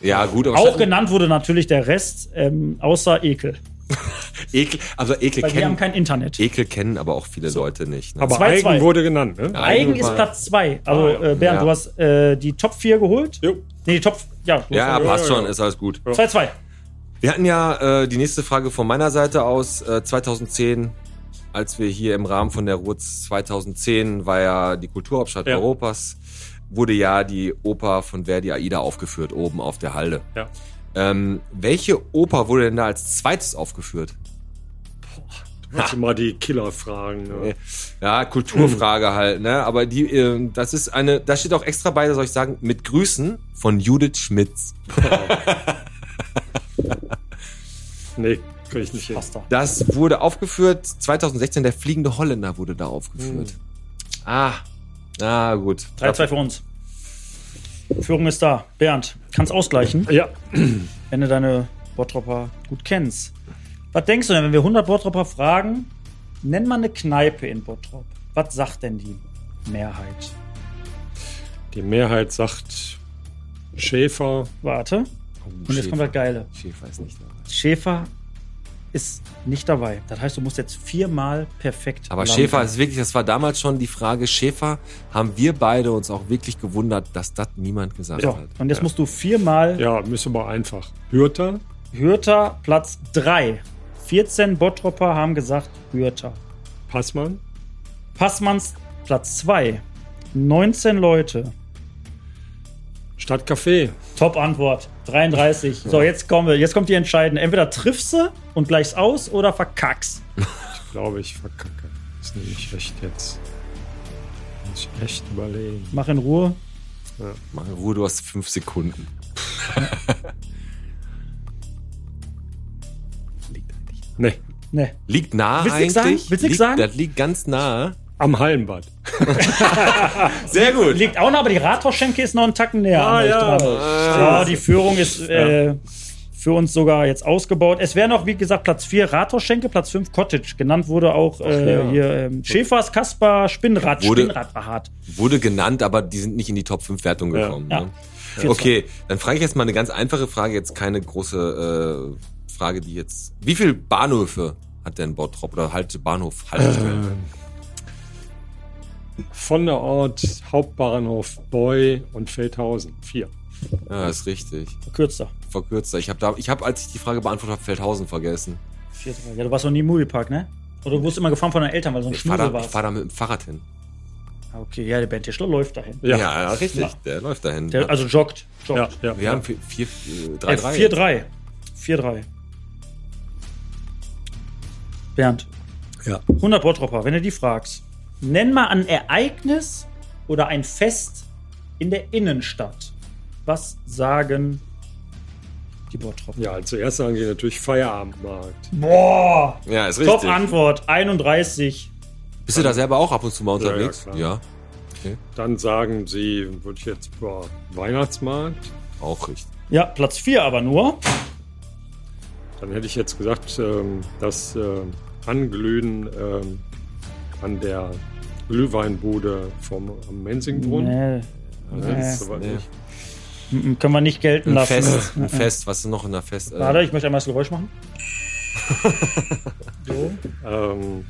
Ja, gut, aber Auch Stadt- genannt wurde natürlich der Rest, ähm, außer Ekel. Ekel, also Ekel Weil wir haben kennen, kein Internet. Ekel kennen aber auch viele Leute nicht. Ne? Aber 2-2. Eigen wurde genannt, ne? Eigen ist war- Platz 2. Also, äh, Bernd, Ja. du hast äh, die Top 4 geholt. Jo. Nee, die Top. Ja, du ja, passt ja, schon, ja. ist alles gut. 2-2. Wir hatten ja äh, die nächste Frage von meiner Seite aus. Äh, 2010, als wir hier im Rahmen von der Ruz 2010 war ja die Kulturhauptstadt Ja. Europas, wurde ja die Oper von Verdi Aida aufgeführt, oben auf der Halde. Ja. Ähm, welche Oper wurde denn da als zweites aufgeführt? Also mal die Killer fragen. Ne? Ja, Kulturfrage halt, ne? Aber die, äh, das ist eine, da steht auch extra bei, da soll ich sagen, mit Grüßen von Judith Schmitz. Nee, krieg ich nicht hin. Passt da. Das wurde aufgeführt 2016, der fliegende Holländer wurde da aufgeführt. Ah, ah, gut. 3-2 für uns. Führung ist da. Bernd, kannst ausgleichen, Ja, wenn du deine Bottropper gut kennst. Was denkst du denn, wenn wir 100 Bottropper fragen, nenn mal eine Kneipe in Bottrop. Was sagt denn die Mehrheit? die Mehrheit sagt Schäfer. Warte. Und jetzt kommt das Geile. Schäfer ist nicht dabei. Schäfer ist nicht dabei. Das heißt, du musst jetzt viermal perfekt. Aber landen. Schäfer ist wirklich, das war damals schon die Frage, Schäfer haben wir beide uns auch wirklich gewundert, dass das niemand gesagt So, hat. und jetzt musst du viermal Ja, müssen wir einfach. Hürter. Hürter Platz 3. 14 Bottropper haben gesagt Hürter. Passmann. Passmanns Platz 2. 19 Leute. Stadtcafé. Top Antwort. 33. So, jetzt kommen wir. Jetzt kommt die entscheidende. Entweder triffst du und gleichst aus oder verkackst. Ich glaube, ich verkacke. Das nehme ich echt jetzt. Muss ich echt überlegen. Mach in Ruhe. Mach in Ruhe, du hast fünf Sekunden. liegt eigentlich. Nee, Ne. Liegt nah Willst eigentlich. sagen? Willst du liegt, sagen? Das liegt ganz nah. am Hallenbad. Sehr gut. Liegt auch noch, aber die Rathausschenke ist noch einen Tacken näher Ah, euch ja. Ja, die Führung ist äh, für uns sogar jetzt ausgebaut. Es wäre noch, wie gesagt, Platz 4 Rathausschenke, Platz 5 Cottage. Genannt wurde auch äh, ja. hier ähm, Schäfers Kaspar Spinnrad. Wurde- Spinnrad war hart. Wurde genannt, aber die sind nicht in die Top 5 Wertung gekommen. Ja. Ne? Okay, dann frage ich jetzt mal eine ganz einfache Frage, jetzt keine große äh, Frage, die jetzt. Wie viele Bahnhöfe hat denn Bottrop oder halt Bahnhof Haltestellen? Äh, von der Ort Hauptbahnhof Boy und Feldhausen. Vier. Ja, ist richtig. Verkürzter. Verkürzt. Ich habe da, ich habe, als ich die Frage beantwortet habe, Feldhausen vergessen. Vier, drei. Ja, du warst noch nie im Moviepark, ne? Oder du wurdest immer gefahren von deinen Eltern, weil so ein Ich Schnurre da, ich fahr da mit dem Fahrrad hin. Ah, Okay, ja, der Ben Tischler läuft dahin. Ja. Ja, richtig. Ja. Der läuft dahin. Der, also joggt. Ja, joggt. ja. Wir haben vier, vier, äh, drei, drei. 4-3. 4-3. Bernd. Ja. 100 Bottropper, wenn du die fragst. Nenn mal ein Ereignis oder ein Fest in der Innenstadt. Was sagen die Bottropper? Ja, zuerst sagen die natürlich Feierabendmarkt. Boah! Ja, ist richtig. Top Antwort. 31. Bist du da selber auch ab und zu mal Ja, ja, unterwegs? klar. Ja, Dann sagen sie, würde ich jetzt boah, Weihnachtsmarkt. auch richtig. Ja, Platz 4 aber nur. Dann hätte ich jetzt gesagt, ähm, das äh, Anglühen ähm, an der Glühweinbude vom am Mensingbrunnen. Nee, nee. Nee. m- können wir nicht gelten Ein lassen. Fest, ein Fest, was ist noch in der Fest? Äh, Warte, ich möchte einmal das Geräusch machen. so. Ähm,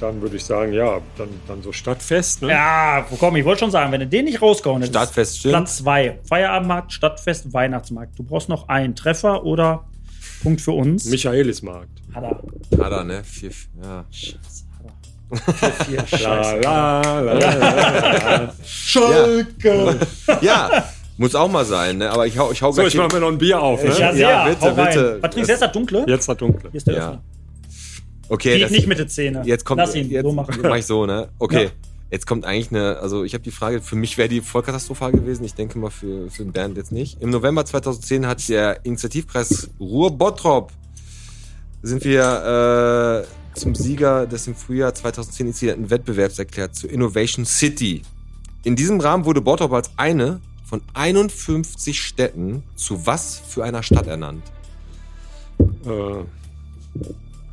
dann würde ich sagen, ja, dann, dann so Stadtfest. Ne? Ja, komm, ich wollte schon sagen, wenn du den nicht rausgehauen hättest. Stadtfest stimmt. Platz 2. Feierabendmarkt, Stadtfest, Weihnachtsmarkt. Du brauchst noch einen Treffer oder Punkt für uns. Michaelismarkt. Hat er. Hat er, ne? Vier, ja. Scheiße, hat er. Vier, La, Scheiße. la, la, la, la. Schalke. ja, muss auch mal sein, ne? Aber ich hau, ich hau So, ich mache mir noch ein Bier auf. Ne? Ja, sehr. Ja, bitte, bitte. Was trinkst du jetzt? Das Dunkle? Jetzt hat Dunkle. Hier ist der Ja. Öffner. Okay, Geht das, nicht mit der Zähne. jetzt kommt Lass ihn jetzt so machen. mach ich so, ne? Okay. Ja. Jetzt kommt eigentlich eine, also ich habe die Frage, für mich wäre die voll katastrophal gewesen. Ich denke mal für, für den Bernd jetzt nicht. Im November 2010 hat der Initiativpreis Ruhr Bottrop sind wir äh, zum Sieger des im Frühjahr 2010 initiierten Wettbewerbs erklärt zur Innovation City. In diesem Rahmen wurde Bottrop als eine von 51 Städten zu was für einer Stadt ernannt? Äh,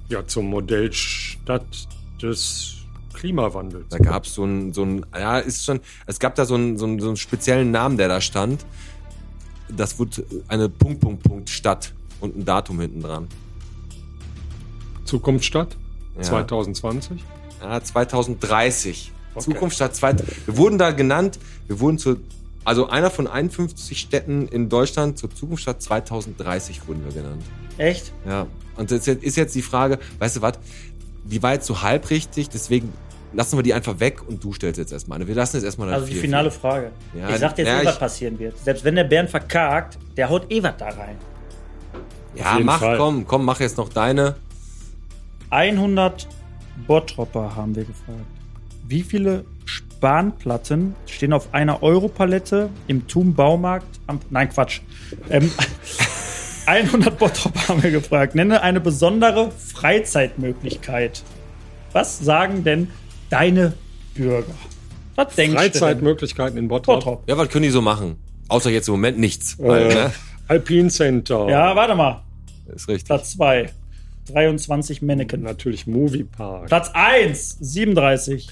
ja, zum Modellstadt des Klimawandels. Da gab es so ein, so ein, ja, ist schon, es gab da so einen, so einen, so einen speziellen Namen, der da stand. Das wurde eine Punkt, Punkt, Punkt Stadt und ein Datum hinten dran. Zukunftsstadt Ja. 2020. Ja, 2030. Okay. Zukunftsstadt 2. Wir wurden da genannt, wir wurden zu, also einer von 51 Städten in Deutschland zur Zukunftsstadt 2030 wurden wir genannt. Echt? Ja. Und jetzt ist jetzt die Frage, weißt du was, die war jetzt so halb richtig, deswegen lassen wir die einfach weg und du stellst jetzt erstmal eine. Wir lassen jetzt erstmal eine Also die finale Frage. Ja, ich sag dir jetzt ja, eh, was passieren wird. Selbst wenn der Bären verkackt, der haut eh was da rein. Ja, mach, Fall. komm, komm, mach jetzt noch deine. 100 Bottropper haben wir gefragt. Wie viele Spanplatten stehen auf einer Europalette im TUM Baumarkt am. Nein, Quatsch. Ähm, 100 Bottropper haben wir gefragt. Nenne eine besondere Freizeitmöglichkeit. Was sagen denn deine Bürger? Was denkst? Freizeitmöglichkeiten in Bottrop. Bottrop. Ja, was können die so machen? Außer jetzt im Moment nichts. Äh, ne? Alpine Center. Ja, warte mal. Ist richtig. Platz 2. 23 Mannequin. Natürlich Movie Park. Platz 1. 37.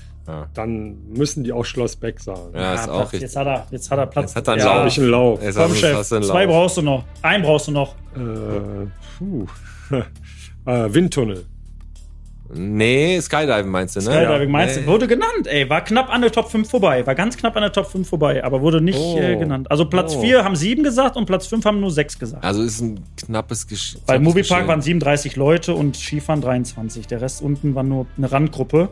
Dann müssen die auch Schloss Beck sagen. Ja, ist Ah, auch Platz, richtig. jetzt hat er, jetzt hat er Platz. Jetzt hat er einen ja. Lauf. Ich einen Lauf. Jetzt Komm, Chef. Zwei Lauf. brauchst du noch. Einen brauchst du noch. Äh, puh. äh, Windtunnel. Nee, Skydiving meinst du, ne? Skydiving meinst du? Nee. Wurde genannt, ey. War knapp an der Top 5 vorbei. War ganz knapp an der Top 5 vorbei, aber wurde nicht Oh. äh, genannt. Also Platz Oh. 4 haben 7 gesagt und Platz 5 haben nur 6 gesagt. Also ist ein knappes Gesch Bei Moviepark Geschehen. waren 37 Leute und Skifahren 23. Der Rest unten war nur eine Randgruppe.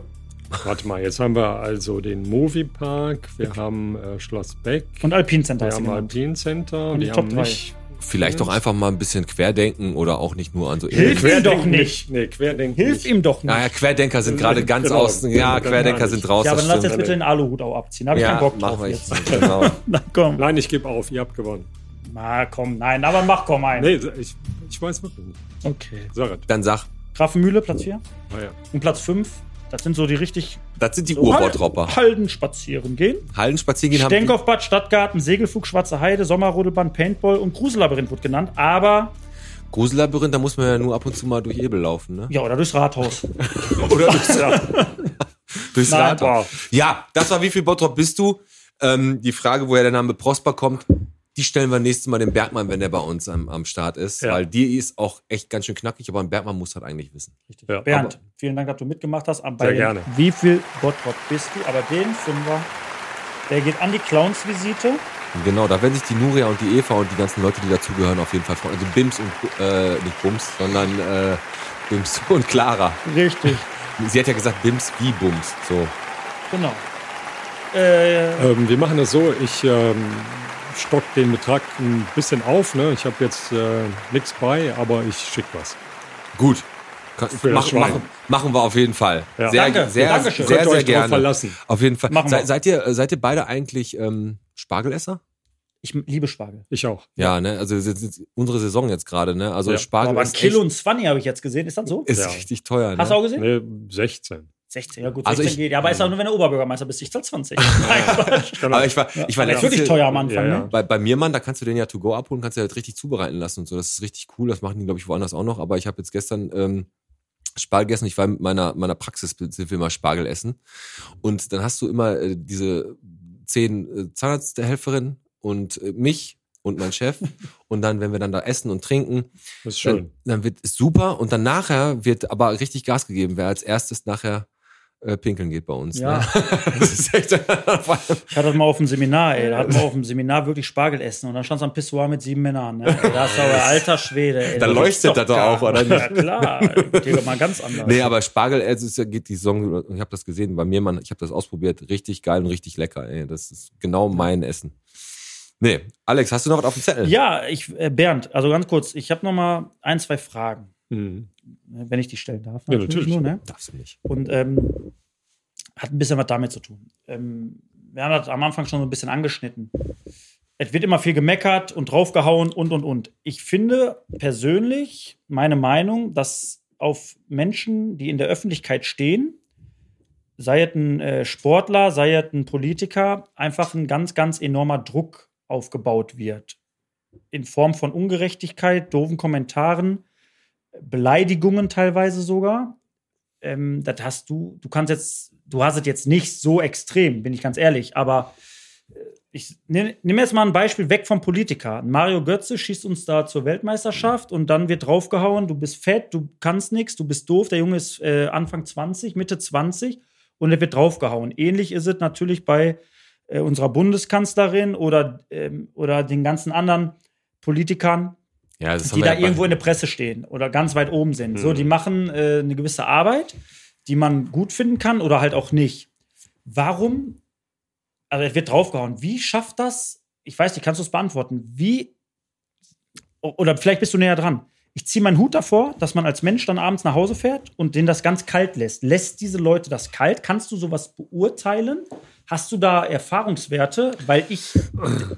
Warte mal, jetzt haben wir also den Movie Park, wir haben äh, Schloss Beck, Und Alpine Center wir haben genannt. Alpine Center, Und die die Top haben nicht. Vielleicht doch einfach mal ein bisschen querdenken oder auch nicht nur an so Hilf ihm doch nicht. Nee, Querdenken. Hilf ihm doch nicht. Naja, Querdenker sind gerade ganz Genau. außen. Ja, Dann Querdenker gar sind raus. ja, aber dann lass jetzt bitte den Aluhut auch abziehen. Habe ich ja, keinen Bock drauf machen wir jetzt. Genau. Na komm. Nein, ich gebe auf, ihr habt gewonnen. Na komm, nein, aber mach komm ein. Nee, ich, ich weiß wirklich nicht. Okay. Es. Dann sag, Grafenmühle, Platz 4. Ah, ja. Und Platz 5, das sind so die richtig das sind die so Urbautropper. Halden spazieren gehen. Hallen spazieren gehen haben. Stenkopfbad, Stadtgarten, Segelflug, Schwarze Heide, Sommerrodelbahn, Paintball und Grusellabyrinth wird genannt. Aber, Grusellabyrinth, da muss man ja nur ab und zu mal durch Ebel laufen, ne? ja, oder durchs Rathaus. Oder durchs, durchs Nein. Rathaus. Ja, das war wie viel Bottrop bist du? Ähm, die Frage, woher der Name Prosper kommt, die stellen wir nächstes Mal dem Bergmann, wenn der bei uns am, am Start ist. Ja. Weil die ist auch echt ganz schön knackig, aber ein Bergmann muss das eigentlich wissen. Ja, Bernd, vielen Dank, dass du mitgemacht hast. Bei Sehr den gerne. Wie viel Bottrop bist du? Aber den Fünfer, der geht an die Clowns-Visite. Genau, da werden sich die Nuria und die Eva und die ganzen Leute, die dazugehören, auf jeden Fall freuen. Also Bims und, äh, nicht Bums, sondern äh, Bims und Clara. Richtig, Sie hat ja gesagt Bims wie Bums. So. genau. Äh, Ähm, wir machen das so, ich ähm, stock den Betrag ein bisschen auf. Ne? Ich habe jetzt äh, nichts bei, aber ich schicke was. Gut. Das machen, machen, wir auf jeden Fall. Ja. Sehr, Danke. sehr, Dankeschön. sehr, sehr drauf gerne. verlassen. Auf jeden Fall. Se, seid, ihr, seid ihr beide eigentlich ähm, Spargelesser? ich liebe Spargel. Ich auch. Ja, ne? Also unsere Saison jetzt gerade, ne? Also Ja. Spargel Aber ein Kilo und 20 habe ich jetzt gesehen. Ist das so? ist Ja. richtig teuer. Ne? Hast du auch gesehen? Nee, 16. 16, ja gut, Also 16 ich- geht. Ja, aber ist auch nur, wenn du Oberbürgermeister bist. Ich zahl 20. Nein. Aber ich war, ich war Das ist letztens wirklich hier- teuer am Anfang, Ja, ja. ne? Bei, bei mir, Mann, da kannst du den ja to go abholen, kannst du halt richtig zubereiten lassen und so. Das ist richtig cool. Das machen die, glaube ich, woanders auch noch. Aber ich habe jetzt gestern ähm, Spargel gegessen. Ich war mit meiner, meiner Praxis, sind wir immer Spargel essen. Und dann hast du immer äh, diese zehn äh, Zahnarzthelferinnen und äh, mich und mein Chef. und dann, wenn wir dann da essen und trinken, Das ist schön. dann, dann wird es super. Und dann nachher wird aber richtig Gas gegeben, wer als erstes nachher äh, pinkeln geht bei uns. Ja. Ne? das ist echt, Ich hatte das mal auf dem Seminar, ey. Da hatten wir auf dem Seminar wirklich Spargel essen und dann stand am Pissoir mit sieben Männern. Ne? Da ist aber alter Schwede, ey. Da Das leuchtet das doch auch, oder nicht? Ja, klar. Geht doch mal ganz anders. Nee, aber Spargel, es ist, geht die Saison, ich habe das gesehen bei mir, man, ich habe das ausprobiert, richtig geil und richtig lecker. Ey. Das ist genau mein Essen. Nee, Alex, hast du noch was auf dem Zettel? Ja, ich, äh, Bernd, also ganz kurz, ich habe noch mal ein, zwei Fragen, Mhm. wenn ich die stellen darf. Ja, natürlich. Nur, ne? Darfst du nicht. Und ähm, hat ein bisschen was damit zu tun. Ähm, wir haben das am Anfang schon so ein bisschen angeschnitten. Es wird immer viel gemeckert und draufgehauen und, und, und. Ich finde persönlich, meine Meinung, dass auf Menschen, die in der Öffentlichkeit stehen, sei es ein äh, Sportler, sei es ein Politiker, einfach ein ganz, ganz enormer Druck aufgebaut wird. In Form von Ungerechtigkeit, doofen Kommentaren, Beleidigungen teilweise sogar ähm, das hast du, du kannst jetzt, du hast es jetzt nicht so extrem, bin ich ganz ehrlich, aber äh, ich nehme nehm jetzt mal ein Beispiel weg vom Politiker. Mario Götze schießt uns da zur Weltmeisterschaft und dann wird draufgehauen, du bist fett, du kannst nichts, du bist doof, der Junge ist äh, Anfang 20, Mitte 20 und er wird draufgehauen. Ähnlich ist es natürlich bei äh, unserer Bundeskanzlerin oder, ähm, oder den ganzen anderen Politikern, Ja, die da ja irgendwo in der Presse stehen oder ganz weit oben sind. So, die machen äh, eine gewisse Arbeit, die man gut finden kann oder halt auch nicht. Warum? Also es wird draufgehauen. Wie schafft das? Ich weiß nicht, kannst du es beantworten? Wie? Oder vielleicht bist du näher dran. Ich ziehe meinen Hut davor, dass man als Mensch dann abends nach Hause fährt und den das ganz kalt lässt. Lässt diese Leute das kalt? Kannst du sowas beurteilen? Hast du da Erfahrungswerte? Weil ich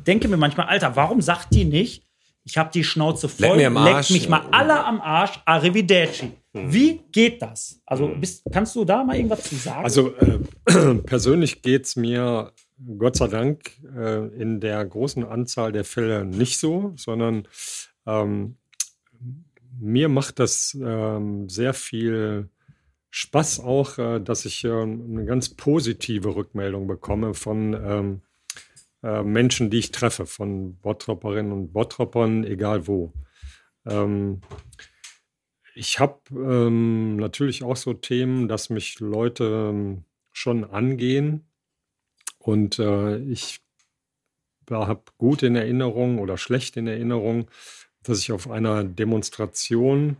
denke mir manchmal, Alter, warum sagt die nicht, ich habe die Schnauze voll, Leck mir am Arsch. leckt mich mal alle am Arsch, arrivederci. Wie geht das? Also bist, kannst du da mal irgendwas zu sagen? Also äh, persönlich geht es mir Gott sei Dank äh, in der großen Anzahl der Fälle nicht so, sondern ähm, mir macht das ähm, sehr viel Spaß auch, äh, dass ich ähm, eine ganz positive Rückmeldung bekomme von ähm, äh, Menschen, die ich treffe, von Bottropperinnen und Bottroppern, egal wo. Ähm, ich habe ähm, natürlich auch so Themen, dass mich Leute ähm, schon angehen. Und äh, ich habe gut in Erinnerung oder schlecht in Erinnerung, dass ich auf einer Demonstration,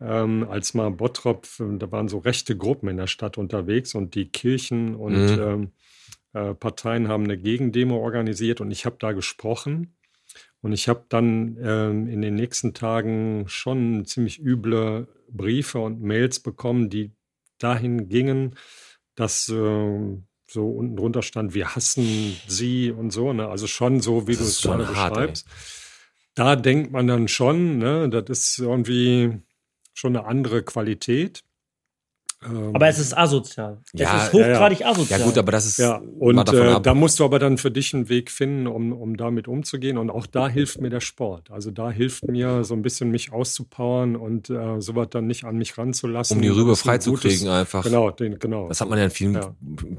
ähm, als mal Bottrop, da waren so rechte Gruppen in der Stadt unterwegs und die Kirchen und Mhm. ähm, äh, Parteien haben eine Gegendemo organisiert und ich habe da gesprochen. Und ich habe dann ähm, in den nächsten Tagen schon ziemlich üble Briefe und Mails bekommen, die dahin gingen, dass äh, so unten drunter stand, wir hassen sie und so. Ne? Also schon so, wie du es gerade beschreibst. Da denkt man dann schon, ne, das ist irgendwie schon eine andere Qualität. Ähm, aber es ist asozial. Ja, es ist hochgradig Ja asozial. gut, aber das ist ja, und davon äh, ab. da musst du aber dann für dich einen Weg finden, um, um damit umzugehen. Und auch da hilft mir der Sport. Also da hilft mir so ein bisschen mich auszupowern und äh, sowas dann nicht an mich ranzulassen. um die Rübe freizukriegen einfach. Genau, den, genau. Das hat man ja in vielen, Ja.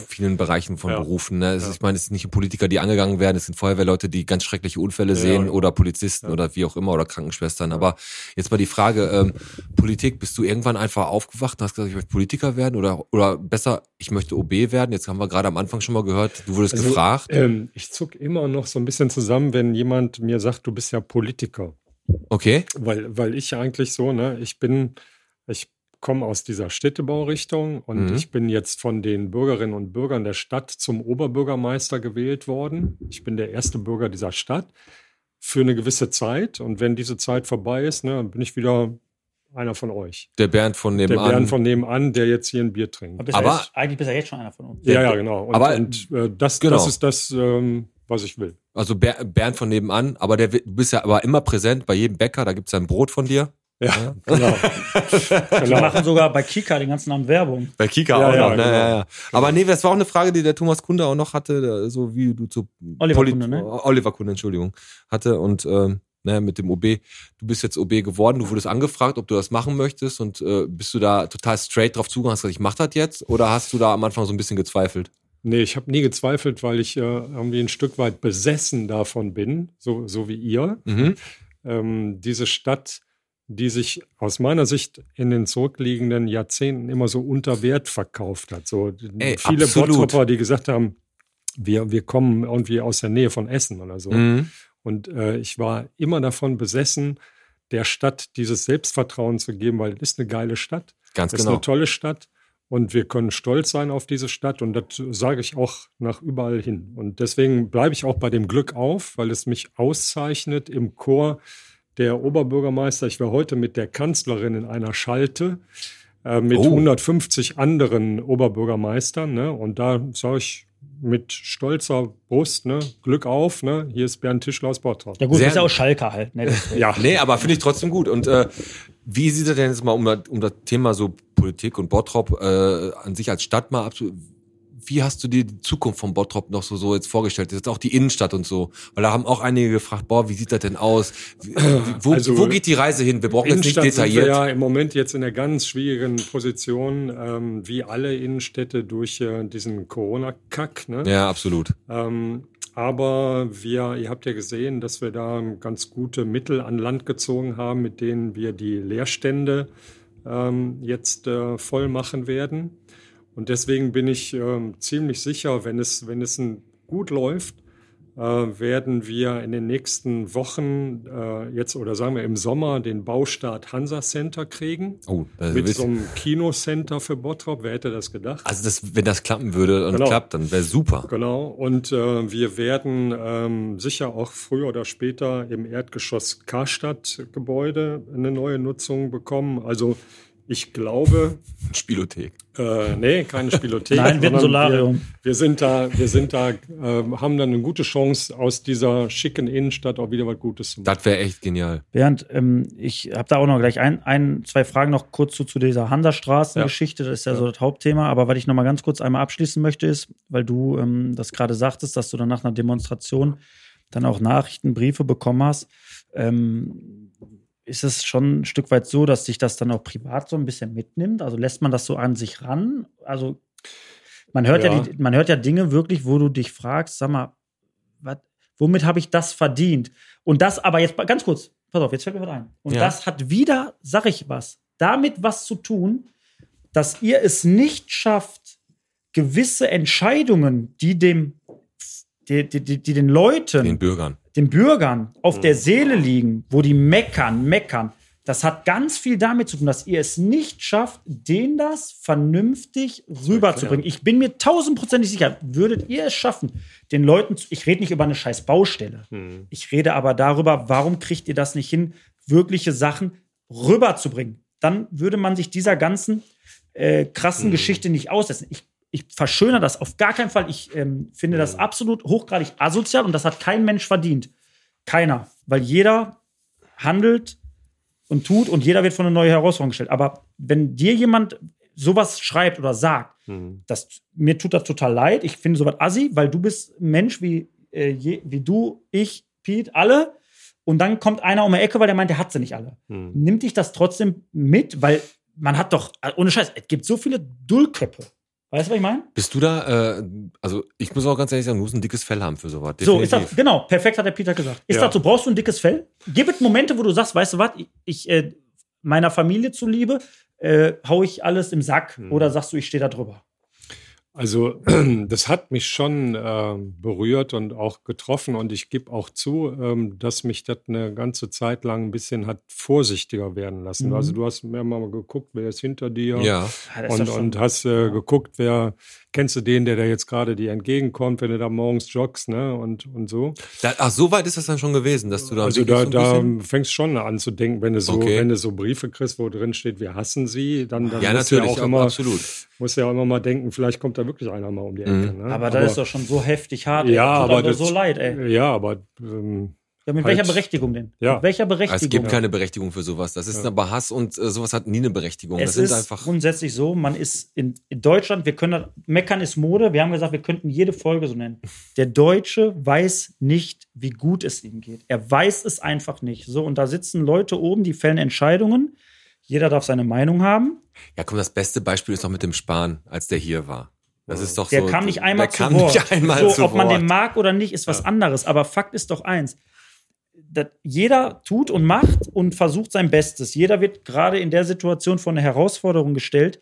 vielen Bereichen von Ja. Berufen. Ne? Es ist, Ja. Ich meine, es sind nicht Politiker, die angegangen werden, es sind Feuerwehrleute, die ganz schreckliche Unfälle Ja, sehen ja. oder Polizisten Ja. oder wie auch immer oder Krankenschwestern. Aber jetzt mal die Frage, ähm, Politik, bist du irgendwann einfach aufgewacht und hast gesagt, ich möchte Politiker werden oder, oder besser, ich möchte OB werden? Jetzt haben wir gerade am Anfang schon mal gehört, du wurdest Also, gefragt. Ähm, ich zuck immer noch so ein bisschen zusammen, wenn jemand mir sagt, du bist ja Politiker. Okay, Weil, weil ich eigentlich so, ne, ich bin, ich komme aus dieser Städtebaurichtung und Mhm. ich bin jetzt von den Bürgerinnen und Bürgern der Stadt zum Oberbürgermeister gewählt worden. Ich bin der erste Bürger dieser Stadt für eine gewisse Zeit. Und wenn diese Zeit vorbei ist, ne, dann bin ich wieder einer von euch. der Bernd von Der nebenan. Bernd von nebenan, der jetzt hier ein Bier Aber trinkt. Aber- ja jetzt, eigentlich bist du ja jetzt schon einer von uns. Ja, ja, genau. Und, aber- und äh, das, Genau. das ist das, ähm, was ich will. also Ber Bernd von nebenan, aber der, du bist ja aber immer präsent bei jedem Bäcker, da gibt's ja ein Brot von dir. Ja, genau. Genau. machen sogar bei Kika den ganzen Abend Werbung. Bei Kika Ja, auch ja, noch. ne? genau. ja, ja. Aber nee, das war auch eine Frage, die der Thomas Kunde auch noch hatte, der- so wie du zu Oliver Polit- Kunde, ne? Oliver Kunde, Entschuldigung, hatte und ähm, ne, mit dem OB. Du bist jetzt OB geworden, du wurdest angefragt, ob du das machen möchtest und äh, bist du da total straight drauf zugegangen, hast gesagt, ich mach das jetzt oder hast du da am Anfang so ein bisschen gezweifelt? Nee, ich habe nie gezweifelt, weil ich äh, irgendwie ein Stück weit besessen davon bin, so, so wie ihr. Mhm. Ähm, diese Stadt, die sich aus meiner Sicht in den zurückliegenden Jahrzehnten immer so unter Wert verkauft hat. So Ey, viele absolut. Bottropper, die gesagt haben, wir, wir kommen irgendwie aus der Nähe von Essen oder so. Mhm. Und äh, ich war immer davon besessen, der Stadt dieses Selbstvertrauen zu geben, weil es ist eine geile Stadt. Ganz Es ist genau. eine tolle Stadt und wir können stolz sein auf diese Stadt und das sage ich auch nach überall hin. Und deswegen bleibe ich auch bei dem Glück auf, weil es mich auszeichnet im Chor der Oberbürgermeister. Ich war heute mit der Kanzlerin in einer Schalte äh, mit Oh. 150 anderen Oberbürgermeistern. Ne? Und da sage ich mit stolzer Brust, ne? Glück auf, ne? hier ist Bernd Tischler aus Bottrop. Ja gut, Sehr- ist ja auch Schalker halt. Ne? Ja, Nee, aber finde ich trotzdem gut. Und äh, wie sieht er denn jetzt mal um, das- um das Thema so Politik und Bottrop äh, an sich als Stadt mal abzu wie hast du dir die Zukunft von Bottrop noch so, so jetzt vorgestellt? Jetzt auch die Innenstadt und so. Weil da haben auch einige gefragt, boah, wie sieht das denn aus? Wie, wo, Also, wo geht die Reise hin? Wir brauchen jetzt nicht Innenstadt sind wir detailliert. ja im Moment jetzt in einer ganz schwierigen Position, ähm, wie alle Innenstädte durch äh, diesen Corona-Kack. Ne? Ja, absolut. Ähm, aber wir, ihr habt ja gesehen, dass wir da ganz gute Mittel an Land gezogen haben, mit denen wir die Leerstände ähm, jetzt äh, voll machen werden. Und deswegen bin ich ähm, ziemlich sicher, wenn es, wenn es gut läuft, äh, werden wir in den nächsten Wochen äh, jetzt oder sagen wir im Sommer den Baustart Hansa Center kriegen. Oh, das Mit ist, so einem Kinocenter für Bottrop. Wer hätte das gedacht? also das, wenn das klappen würde und Genau. klappt, dann wäre super. Genau, und äh, wir werden ähm, sicher auch früher oder später im Erdgeschoss Karstadt-Gebäude eine neue Nutzung bekommen. Also ich glaube, Spielothek. äh, nee, keine Spielothek. Nein, sondern Solarium. Wir, wir sind da, wir sind da, äh, haben dann eine gute Chance, aus dieser schicken Innenstadt auch wieder was Gutes zu machen. Das wäre echt genial. Bernd, ähm, ich habe da auch noch gleich ein, ein, zwei Fragen noch kurz zu, zu dieser Hansastraßengeschichte. Das ist ja, so das Hauptthema. Aber was ich noch mal ganz kurz einmal abschließen möchte, ist, weil du ähm, das gerade sagtest, dass du dann nach einer Demonstration dann auch Nachrichten, Briefe bekommen hast. Ähm, ist es schon ein Stück weit so, dass sich das dann auch privat so ein bisschen mitnimmt? Also lässt man das so an sich ran? Also man hört ja, Ja. die, man hört ja Dinge wirklich, wo du dich fragst, sag mal, wat, womit habe ich das verdient? Und das aber jetzt ganz kurz, pass auf, jetzt fällt mir was ein. Und Ja. das hat wieder, sag ich was, damit was zu tun, dass ihr es nicht schafft, gewisse Entscheidungen, die dem, die, die, die, die den Leuten, Den Bürgern. den Bürgern auf der Seele liegen, wo die meckern, meckern, das hat ganz viel damit zu tun, dass ihr es nicht schafft, denen das vernünftig rüberzubringen. Ich bin mir tausendprozentig sicher, würdet ihr es schaffen, den Leuten, zu, ich rede nicht über eine scheiß Baustelle, ich rede aber darüber, warum kriegt ihr das nicht hin, wirkliche Sachen rüberzubringen. Dann würde man sich dieser ganzen äh, krassen Geschichte nicht aussetzen. Ich, ich verschönere das auf gar keinen Fall. Ich ähm, finde das absolut hochgradig asozial und das hat kein Mensch verdient. Keiner. Weil jeder handelt und tut und jeder wird vor eine neue Herausforderung gestellt. Aber wenn dir jemand sowas schreibt oder sagt, das, mir tut das total leid, ich finde sowas assi, weil du bist ein Mensch wie, äh, je, wie du, ich, Pete, alle. Und dann kommt einer um die Ecke, weil der meint, der hat sie nicht alle. Nimmt dich das trotzdem mit, weil man hat doch, äh, ohne Scheiß, es gibt so viele Dullköpfe. Weißt du, was ich meine? Bist du da, äh, also ich muss auch ganz ehrlich sagen, du musst ein dickes Fell haben für sowas. So, ist das, definitiv. genau, perfekt hat der Peter gesagt. Ist Ja. das so, brauchst du ein dickes Fell? Gibt es Momente, wo du sagst, weißt du was, ich, ich äh, meiner Familie zuliebe, äh, hau ich alles im Sack oder sagst du, ich stehe da drüber? Also das hat mich schon ähm, berührt und auch getroffen und ich gebe auch zu, ähm, dass mich das eine ganze Zeit lang ein bisschen hat vorsichtiger werden lassen. Mhm. Also du hast mir mal geguckt, wer ist hinter dir Ja. Ja, ist und, und hast äh, geguckt, wer kennst du den, der da jetzt gerade dir entgegenkommt, wenn du da morgens joggst, ne und und so. Da, ach, so weit ist das dann schon gewesen, dass du da Also wirklich da, so da fängst schon an zu denken, wenn du so, Okay. wenn du so Briefe kriegst, wo drin steht, wir hassen sie, dann, dann ja, musst du natürlich, ja auch immer, absolut. musst ja auch immer mal denken, vielleicht kommt da wirklich einer mal um die Ecke. Ne? aber das ist doch schon so heftig hart. ey. Ja, Tut aber das, so leid, ey. Ja, aber ähm, Ja, mit Halt. welcher Berechtigung denn? Ja. Mit welcher Berechtigung? Es gibt keine Berechtigung für sowas. Das ist aber Hass und äh, sowas hat nie eine Berechtigung. Es das ist einfach. grundsätzlich so, man ist in, in Deutschland, wir können, meckern ist Mode, wir haben gesagt, wir könnten jede Folge so nennen. Der Deutsche weiß nicht, wie gut es ihm geht. Er weiß es einfach nicht. So, und da sitzen Leute oben, die fällen Entscheidungen. Jeder darf seine Meinung haben. Ja, komm, das beste Beispiel ist doch mit dem Spahn, als der hier war. Das ist doch Der so. kam nicht einmal der zu kam Wort. nicht einmal so, zu ob man Wort. den mag oder nicht, ist was anderes. Aber Fakt ist doch eins. Das, jeder tut und macht und versucht sein Bestes. Jeder wird gerade in der Situation vor eine Herausforderung gestellt,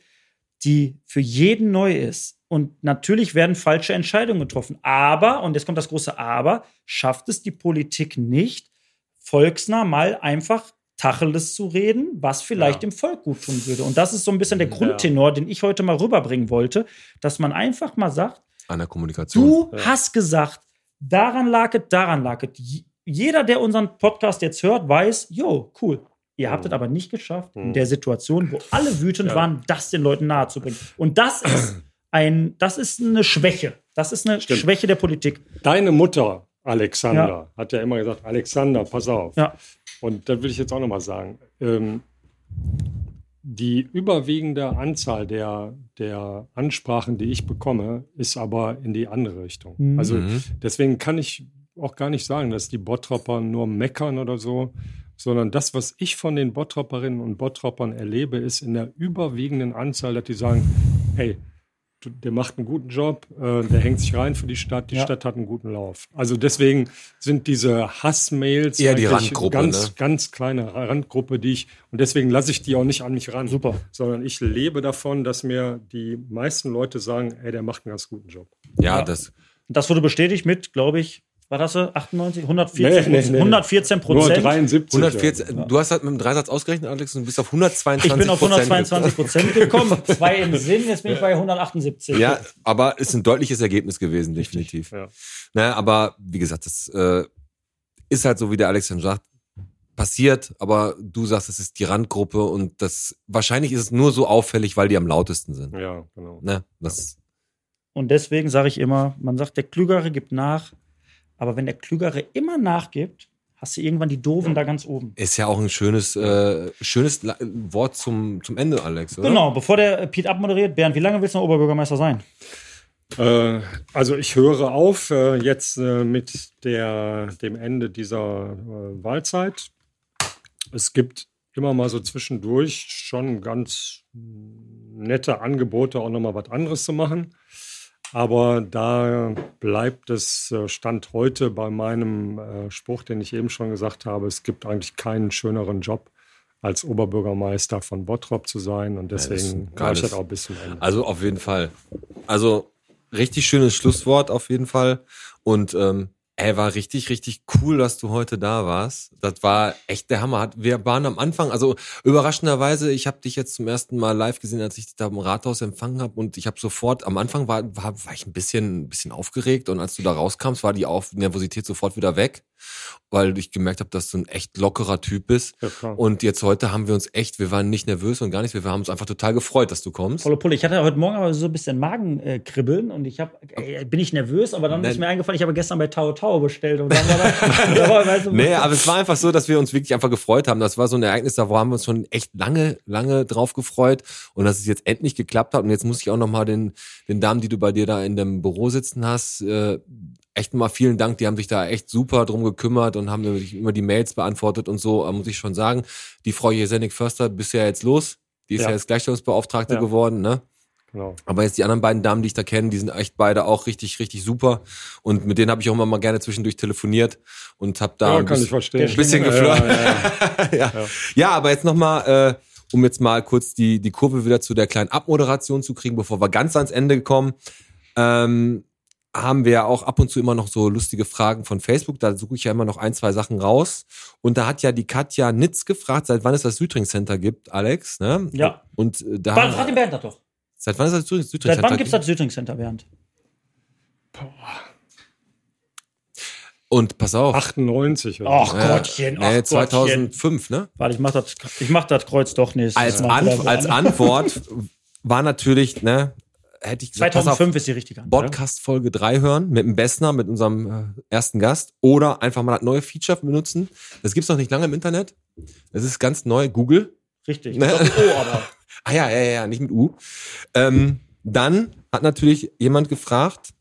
die für jeden neu ist. Und natürlich werden falsche Entscheidungen getroffen. Aber, und jetzt kommt das große Aber, schafft es die Politik nicht, volksnah mal einfach Tacheles zu reden, was vielleicht Ja. dem Volk gut tun würde. Und das ist so ein bisschen der Grundtenor, den ich heute mal rüberbringen wollte, dass man einfach mal sagt, An der Kommunikation. Du hast gesagt, daran lag es, daran lag es. Jeder, der unseren Podcast jetzt hört, weiß, jo, cool. Ihr habt es aber nicht geschafft, in der Situation, wo alle wütend Ja. waren, das den Leuten nahezubringen. Und das ist ein, das ist eine Schwäche. Das ist eine Stimmt. Schwäche der Politik. Deine Mutter, Alexander, Ja. hat ja immer gesagt, Alexander, pass auf. Ja. Und da will ich jetzt auch nochmal sagen, ähm, die überwiegende Anzahl der, der Ansprachen, die ich bekomme, ist aber in die andere Richtung. Mhm. Also Mhm. deswegen kann ich auch gar nicht sagen, dass die Bottropper nur meckern oder so, sondern das, was ich von den Bottropperinnen und Bottroppern erlebe, ist in der überwiegenden Anzahl, dass die sagen, hey, der macht einen guten Job, äh, der hängt sich rein für die Stadt, die Ja. Stadt hat einen guten Lauf. Also deswegen sind diese Hassmails Eher die eigentlich Randgruppe, ganz, ne? ganz kleine Randgruppe, die ich, und deswegen lasse ich die auch nicht an mich ran. Super. Sondern ich lebe davon, dass mir die meisten Leute sagen, ey, der macht einen ganz guten Job. Ja, Ja. das. Und das wurde bestätigt mit, glaube ich, war das so? 98, 114, Nee, nee, nee. 114 Nur Prozent. 73. 114, Du hast halt mit dem Dreisatz ausgerechnet, Alex, und bist auf 122 Ich bin auf 122 Prozent gekommen. Zwei im Sinn, jetzt bin ich bei 178. Ja, aber ist ein deutliches Ergebnis gewesen, definitiv. Ja. Naja, aber wie gesagt, das äh, ist halt so, wie der Alex dann sagt, passiert, aber du sagst, es ist die Randgruppe und das wahrscheinlich ist es nur so auffällig, weil die am lautesten sind. Ja, genau. Ne? Das, Und deswegen sage ich immer, man sagt, der Klügere gibt nach. Aber wenn der Klügere immer nachgibt, hast du irgendwann die Doofen da ganz oben. Ist ja auch ein schönes, äh, schönes Wort zum, zum Ende, Alex, oder? Genau, bevor der äh, Piet abmoderiert, Bernd, wie lange willst du noch Oberbürgermeister sein? Äh, also ich höre auf äh, jetzt äh, mit der, dem Ende dieser äh, Wahlzeit. Es gibt immer mal so zwischendurch schon ganz nette Angebote, auch nochmal was anderes zu machen. Aber da bleibt es äh, Stand heute bei meinem äh, Spruch, den ich eben schon gesagt habe, es gibt eigentlich keinen schöneren Job, als Oberbürgermeister von Bottrop zu sein. Und das ein deswegen war ich halt auch bis zum Ende. Also auf jeden Fall. Also richtig schönes Schlusswort auf jeden Fall. Und ähm, ey, war richtig, richtig cool, dass du heute da warst. Das war echt der Hammer. Wir waren am Anfang, also überraschenderweise, ich habe dich jetzt zum ersten Mal live gesehen, als ich dich da im Rathaus empfangen habe. Und ich habe sofort, am Anfang war, war, war ich ein bisschen, ein bisschen aufgeregt. Und als du da rauskamst, war die Auf Nervosität sofort wieder weg. Weil ich gemerkt habe, dass du ein echt lockerer Typ bist. Ja. Und jetzt heute haben wir uns echt, wir waren nicht nervös und gar nichts, wir haben uns einfach total gefreut, dass du kommst. Volle Pulle. Ich hatte heute Morgen aber so ein bisschen Magenkribbeln und ich habe, bin ich nervös, aber dann Nein. ist mir eingefallen, ich habe gestern bei Tao Tao bestellt und dann war da, da war, weißt du, Nee, aber es war einfach so, dass wir uns wirklich einfach gefreut haben. Das war so ein Ereignis, da haben wir uns schon echt lange, lange drauf gefreut und dass es jetzt endlich geklappt hat. Und jetzt muss ich auch nochmal den, den Damen, die du bei dir da in dem Büro sitzen hast, äh, echt mal vielen Dank. Die haben sich da echt super drum gekümmert und haben mir immer die Mails beantwortet und so, äh, muss ich schon sagen. Die Frau Jesenik Förster, bist ja jetzt los. Die ist ja, Ja. jetzt Gleichstellungsbeauftragte Ja. geworden, ne? Genau. Aber jetzt die anderen beiden Damen, die ich da kenne, die sind echt beide auch richtig, richtig super. Und mit denen habe ich auch immer mal gerne zwischendurch telefoniert und habe da Ja, ein bisschen- ein bisschen Ja, geflirt. ja, ja. ja. ja, aber jetzt nochmal, äh, um jetzt mal kurz die, die Kurve wieder zu der kleinen Abmoderation zu kriegen, bevor wir ganz ans Ende kommen, ähm, haben wir ja auch ab und zu immer noch so lustige Fragen von Facebook. Da suche ich ja immer noch ein, zwei Sachen raus. Und da hat ja die Katja Nitz gefragt, seit wann es das Südring Center gibt, Alex. Ne? Ja. Und äh, da Frag frag den Bernd das doch. seit wann es das Südring Südring Seit Center wann gibt es das Südring Center, Bernd? Und pass auf. 98 oder Ach Ja, Gottchen, ach nee, Gottchen. 2005, ne? Warte, ich mach das, ich mach das Kreuz doch nicht. Als. Anf als Antwort war natürlich, ne, hätte ich gesagt, pass auf, 2005 ist die richtige Antwort. Podcast Folge 3 hören mit dem Bessner, mit unserem äh, ersten Gast oder einfach mal das neue Feature benutzen. Das gibt's noch nicht lange im Internet. Das ist ganz neu. Google. Richtig. Ne? Doppel-O aber. Ah ja, ja, ja, ja, nicht mit U. Ähm, dann hat natürlich jemand gefragt,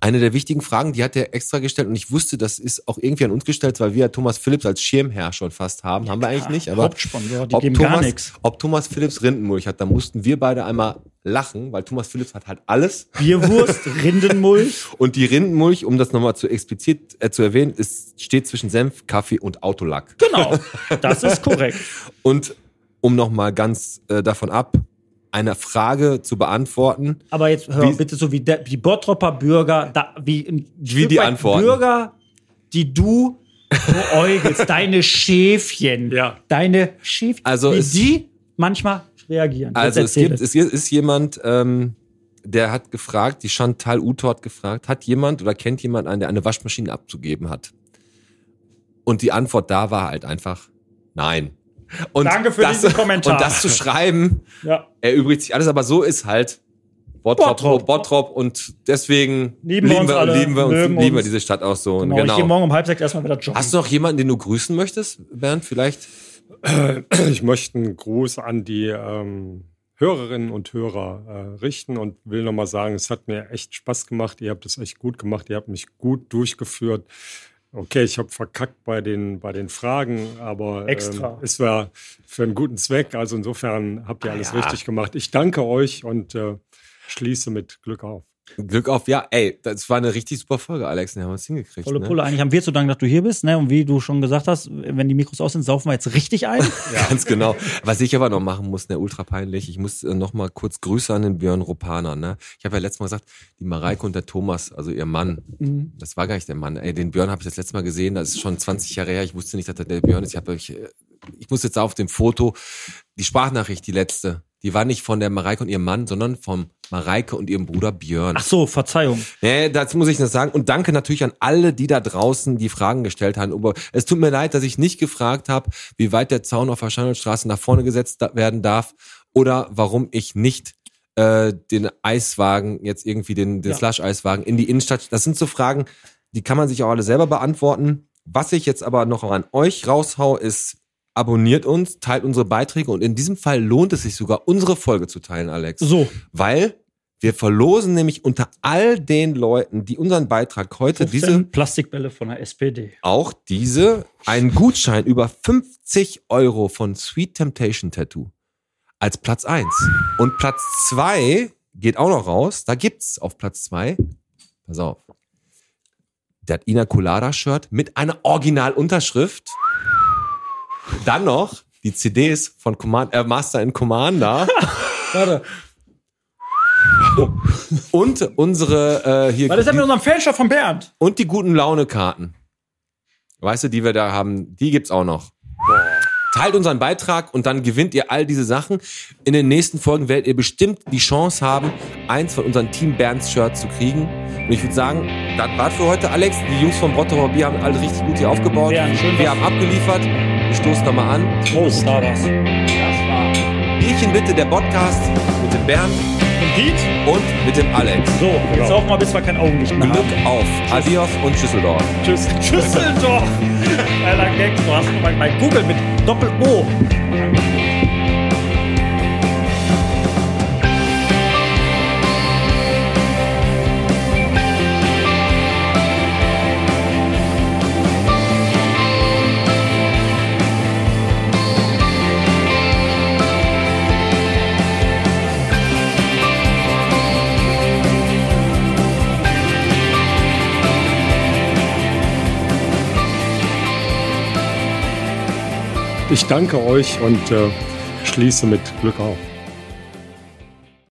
eine der wichtigen Fragen, die hat er extra gestellt und ich wusste, das ist auch irgendwie an uns gestellt, weil wir Thomas Phillips als Schirmherr schon fast haben. haben wir eigentlich nicht, aber Hauptsponsor, die ob geben Thomas, gar nichts. ob Thomas Phillips Rindenmulch hat, da mussten wir beide einmal lachen, weil Thomas Phillips hat halt alles Bierwurst, Rindenmulch. und die Rindenmulch, um das nochmal zu explizit äh, zu erwähnen, ist, steht zwischen Senf, Kaffee und Autolack. Genau, das ist korrekt. Und um nochmal ganz äh, davon ab, eine Frage zu beantworten, Aber jetzt hör Wie- bitte so wie der, die Bottropper Bürger, da, wie, ein Wie die antworten. Bürger, die du beäugelst, deine Schäfchen, Ja. deine Schäfchen, Also wie es- die manchmal reagieren. Also es gibt, es ist jemand, ähm, der hat gefragt, die Chantal Uto hat gefragt, hat jemand oder kennt jemand einen, der eine Waschmaschine abzugeben hat? Und die Antwort da war halt einfach nein. Und Danke für das, diesen Kommentar. Und das zu schreiben, Ja. erübrigt sich alles, aber so ist halt Bottrop, Bottrop. Bottrop, und deswegen Lieben wir uns alle, lieben wir uns, lieben wir diese Stadt auch so. Genau, Und ich gehe genau. morgen um halb sechs erstmal wieder joggen. Hast du noch jemanden, den du grüßen möchtest, Bernd? Vielleicht? Ich möchte einen Gruß an die ähm, Hörerinnen und Hörer äh, richten und will nochmal sagen, es hat mir echt Spaß gemacht. Ihr habt es echt gut gemacht. Ihr habt mich gut durchgeführt. Okay, ich habe verkackt bei den, bei den Fragen, aber Extra. Ähm, es war für einen guten Zweck. Also insofern habt ihr alles ja. richtig gemacht. Ich danke euch und äh, schließe mit Glück auf. Glück auf, ja, ey, das war eine richtig super Folge, Alex. Die haben wir uns hingekriegt. Volle ne? Pulle. Eigentlich haben wir zu danken, dass du hier bist. Ne? Und wie du schon gesagt hast, wenn die Mikros aus sind, saufen wir jetzt richtig ein. Ganz genau. Was ich aber noch machen muss, ne, ultra peinlich. Ich muss äh, noch mal kurz Grüße an den Björn Rupaner. Ne? Ich habe ja letztes Mal gesagt, die Mareike und der Thomas, also ihr Mann, Mhm. das war gar nicht der Mann. Ey, den Björn habe ich das letzte Mal gesehen. Das ist schon 20 Jahre her. Ich wusste nicht, dass das der Björn ist. Ich, hab, ich, äh, ich muss jetzt auf dem Foto die Sprachnachricht, die letzte, die war nicht von der Mareike und ihrem Mann, sondern vom Mareike und ihrem Bruder Björn. Ach so, Verzeihung. Nee, dazu muss ich das sagen. Und danke natürlich an alle, die da draußen die Fragen gestellt haben. Es tut mir leid, dass ich nicht gefragt habe, wie weit der Zaun auf der Schandelstraße nach vorne gesetzt werden darf oder warum ich nicht äh, den Eiswagen, jetzt irgendwie den, den Ja. Slush-Eiswagen in die Innenstadt. Das sind so Fragen, die kann man sich auch alle selber beantworten. Was ich jetzt aber noch an euch raushau, ist, abonniert uns, teilt unsere Beiträge und in diesem Fall lohnt es sich sogar, unsere Folge zu teilen, Alex. So, Weil wir verlosen nämlich unter all den Leuten, die unseren Beitrag heute 15 diese Plastikbälle von der SPD. auch diese einen Gutschein über 50 Euro von Sweet Temptation Tattoo als Platz eins Und Platz zwei geht auch noch raus. Da gibt's auf Platz zwei pass auf, das Ina Colada Shirt mit einer Originalunterschrift. Dann noch die CDs von Command, äh, Master and Commander. Warte, Und unsere äh, hier ist denn die- mit unserem Fälscher von Bernd? Und die guten Laune-Karten. Weißt du, die wir da haben, die gibt's auch noch. Teilt unseren Beitrag und dann gewinnt ihr all diese Sachen. In den nächsten Folgen werdet ihr bestimmt die Chance haben, eins von unseren Team Bands Shirts zu kriegen. Und ich würde sagen, das war's für heute, Alex. Die Jungs vom Brotterer Bier haben alle richtig gut hier aufgebaut. Ja, wir haben abgeliefert. Wir stoßen nochmal an. Prost, da was. Bierchen bitte, der Podcast mit dem Bernd Piet? und mit dem Alex. So, jetzt saufen wir, bis wir kein Augenlicht mehr haben. Glück auf. Adios und Schüsseldorf. Tschüss. Düsseldorf. Alter Gag, du hast mal bei Google mit Doppel-O. Ich danke euch und äh, schließe mit Glück auf.